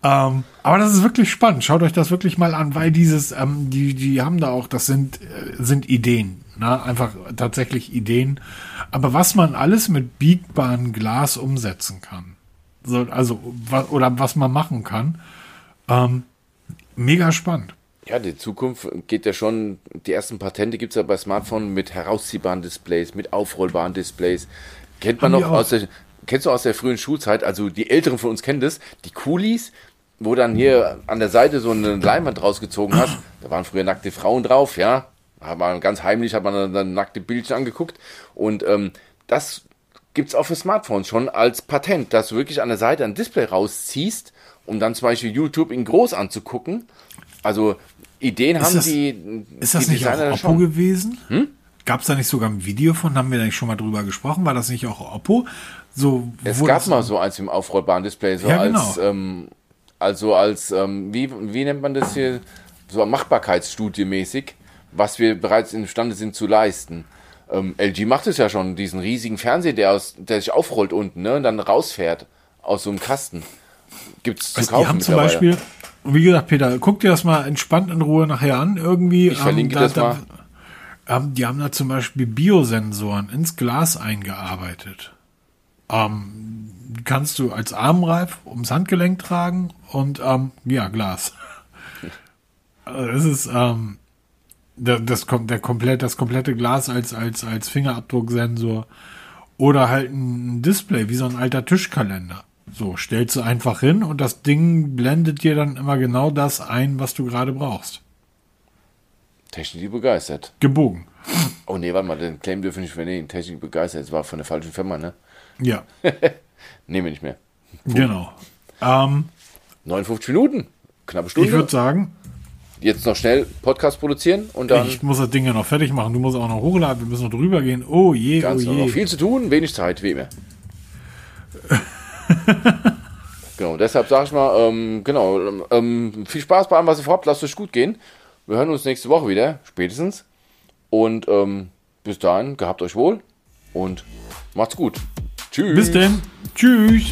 [SPEAKER 1] Ähm, aber das ist wirklich spannend. Schaut euch das wirklich mal an, weil dieses, ähm, die, die haben da auch, das sind, äh, sind Ideen. Ne? Einfach tatsächlich Ideen. Aber was man alles mit biegbaren Glas umsetzen kann. So, also, wa oder was man machen kann. Ähm, Mega spannend.
[SPEAKER 2] Ja, die Zukunft geht ja schon, die ersten Patente gibt es ja bei Smartphones mit herausziehbaren Displays, mit aufrollbaren Displays. Kennt man Haben noch aus der, kennst du aus der frühen Schulzeit, also die Älteren von uns kennen das, die Coolies, wo dann hier an der Seite so eine Leinwand rausgezogen hast, da waren früher nackte Frauen drauf, ja, hat man ganz heimlich, hat man dann nackte Bildchen angeguckt und ähm, das gibt es auch für Smartphones schon als Patent, dass du wirklich an der Seite ein Display rausziehst, um dann zum Beispiel YouTube in groß anzugucken. Also Ideen ist haben
[SPEAKER 1] das,
[SPEAKER 2] die.
[SPEAKER 1] Ist das die nicht Designer auch Oppo schon. gewesen? Hm? Gab es da nicht sogar ein Video von? Haben wir da nicht schon mal drüber gesprochen? War das nicht auch Oppo? So,
[SPEAKER 2] es gab mal so eins im aufrollbaren Display, so ja, als, genau. ähm, also als, ähm, wie, wie nennt man das hier? So Machbarkeitsstudie mäßig, was wir bereits imstande sind zu leisten. Ähm, LG macht es ja schon, diesen riesigen Fernseher, der, aus, der sich aufrollt unten, ne, und dann rausfährt aus so einem Kasten. Gibt's zu
[SPEAKER 1] also kaufen. Die haben zum Beispiel, wie gesagt, Peter, guck dir das mal entspannt in Ruhe nachher an, irgendwie.
[SPEAKER 2] Ich verlinke ähm, da, das mal.
[SPEAKER 1] Da, ähm, die haben da zum Beispiel Biosensoren ins Glas eingearbeitet. Ähm, kannst du als Armreif ums Handgelenk tragen und ähm, ja, Glas. Also es ist ähm, das, das, der komplett, das komplette Glas als, als, als Fingerabdrucksensor oder halt ein Display, wie so ein alter Tischkalender. So, stellst du einfach hin und das Ding blendet dir dann immer genau das ein, was du gerade brauchst.
[SPEAKER 2] Technik begeistert.
[SPEAKER 1] Gebogen.
[SPEAKER 2] Oh nee, warte mal, den Claim dürfen wir nicht vernehmen. Technik begeistert, das war von der falschen Firma, ne?
[SPEAKER 1] Ja.
[SPEAKER 2] Nehmen wir nicht mehr.
[SPEAKER 1] Puh. Genau. Ähm,
[SPEAKER 2] 59 Minuten, knappe Stunde.
[SPEAKER 1] Ich würde sagen,
[SPEAKER 2] jetzt noch schnell Podcast produzieren und dann.
[SPEAKER 1] Ich muss das Ding ja noch fertig machen. Du musst auch noch hochladen. Wir müssen noch drüber gehen. Oh je,
[SPEAKER 2] Ganz
[SPEAKER 1] oh je.
[SPEAKER 2] Noch viel zu tun, wenig Zeit, wie immer. genau, deshalb sage ich mal, ähm, genau, ähm, viel Spaß bei allem, was ihr vorhabt. Lasst euch gut gehen. Wir hören uns nächste Woche wieder, spätestens. Und ähm, bis dahin, gehabt euch wohl und macht's gut.
[SPEAKER 1] Tschüss. Bis denn. Tschüss.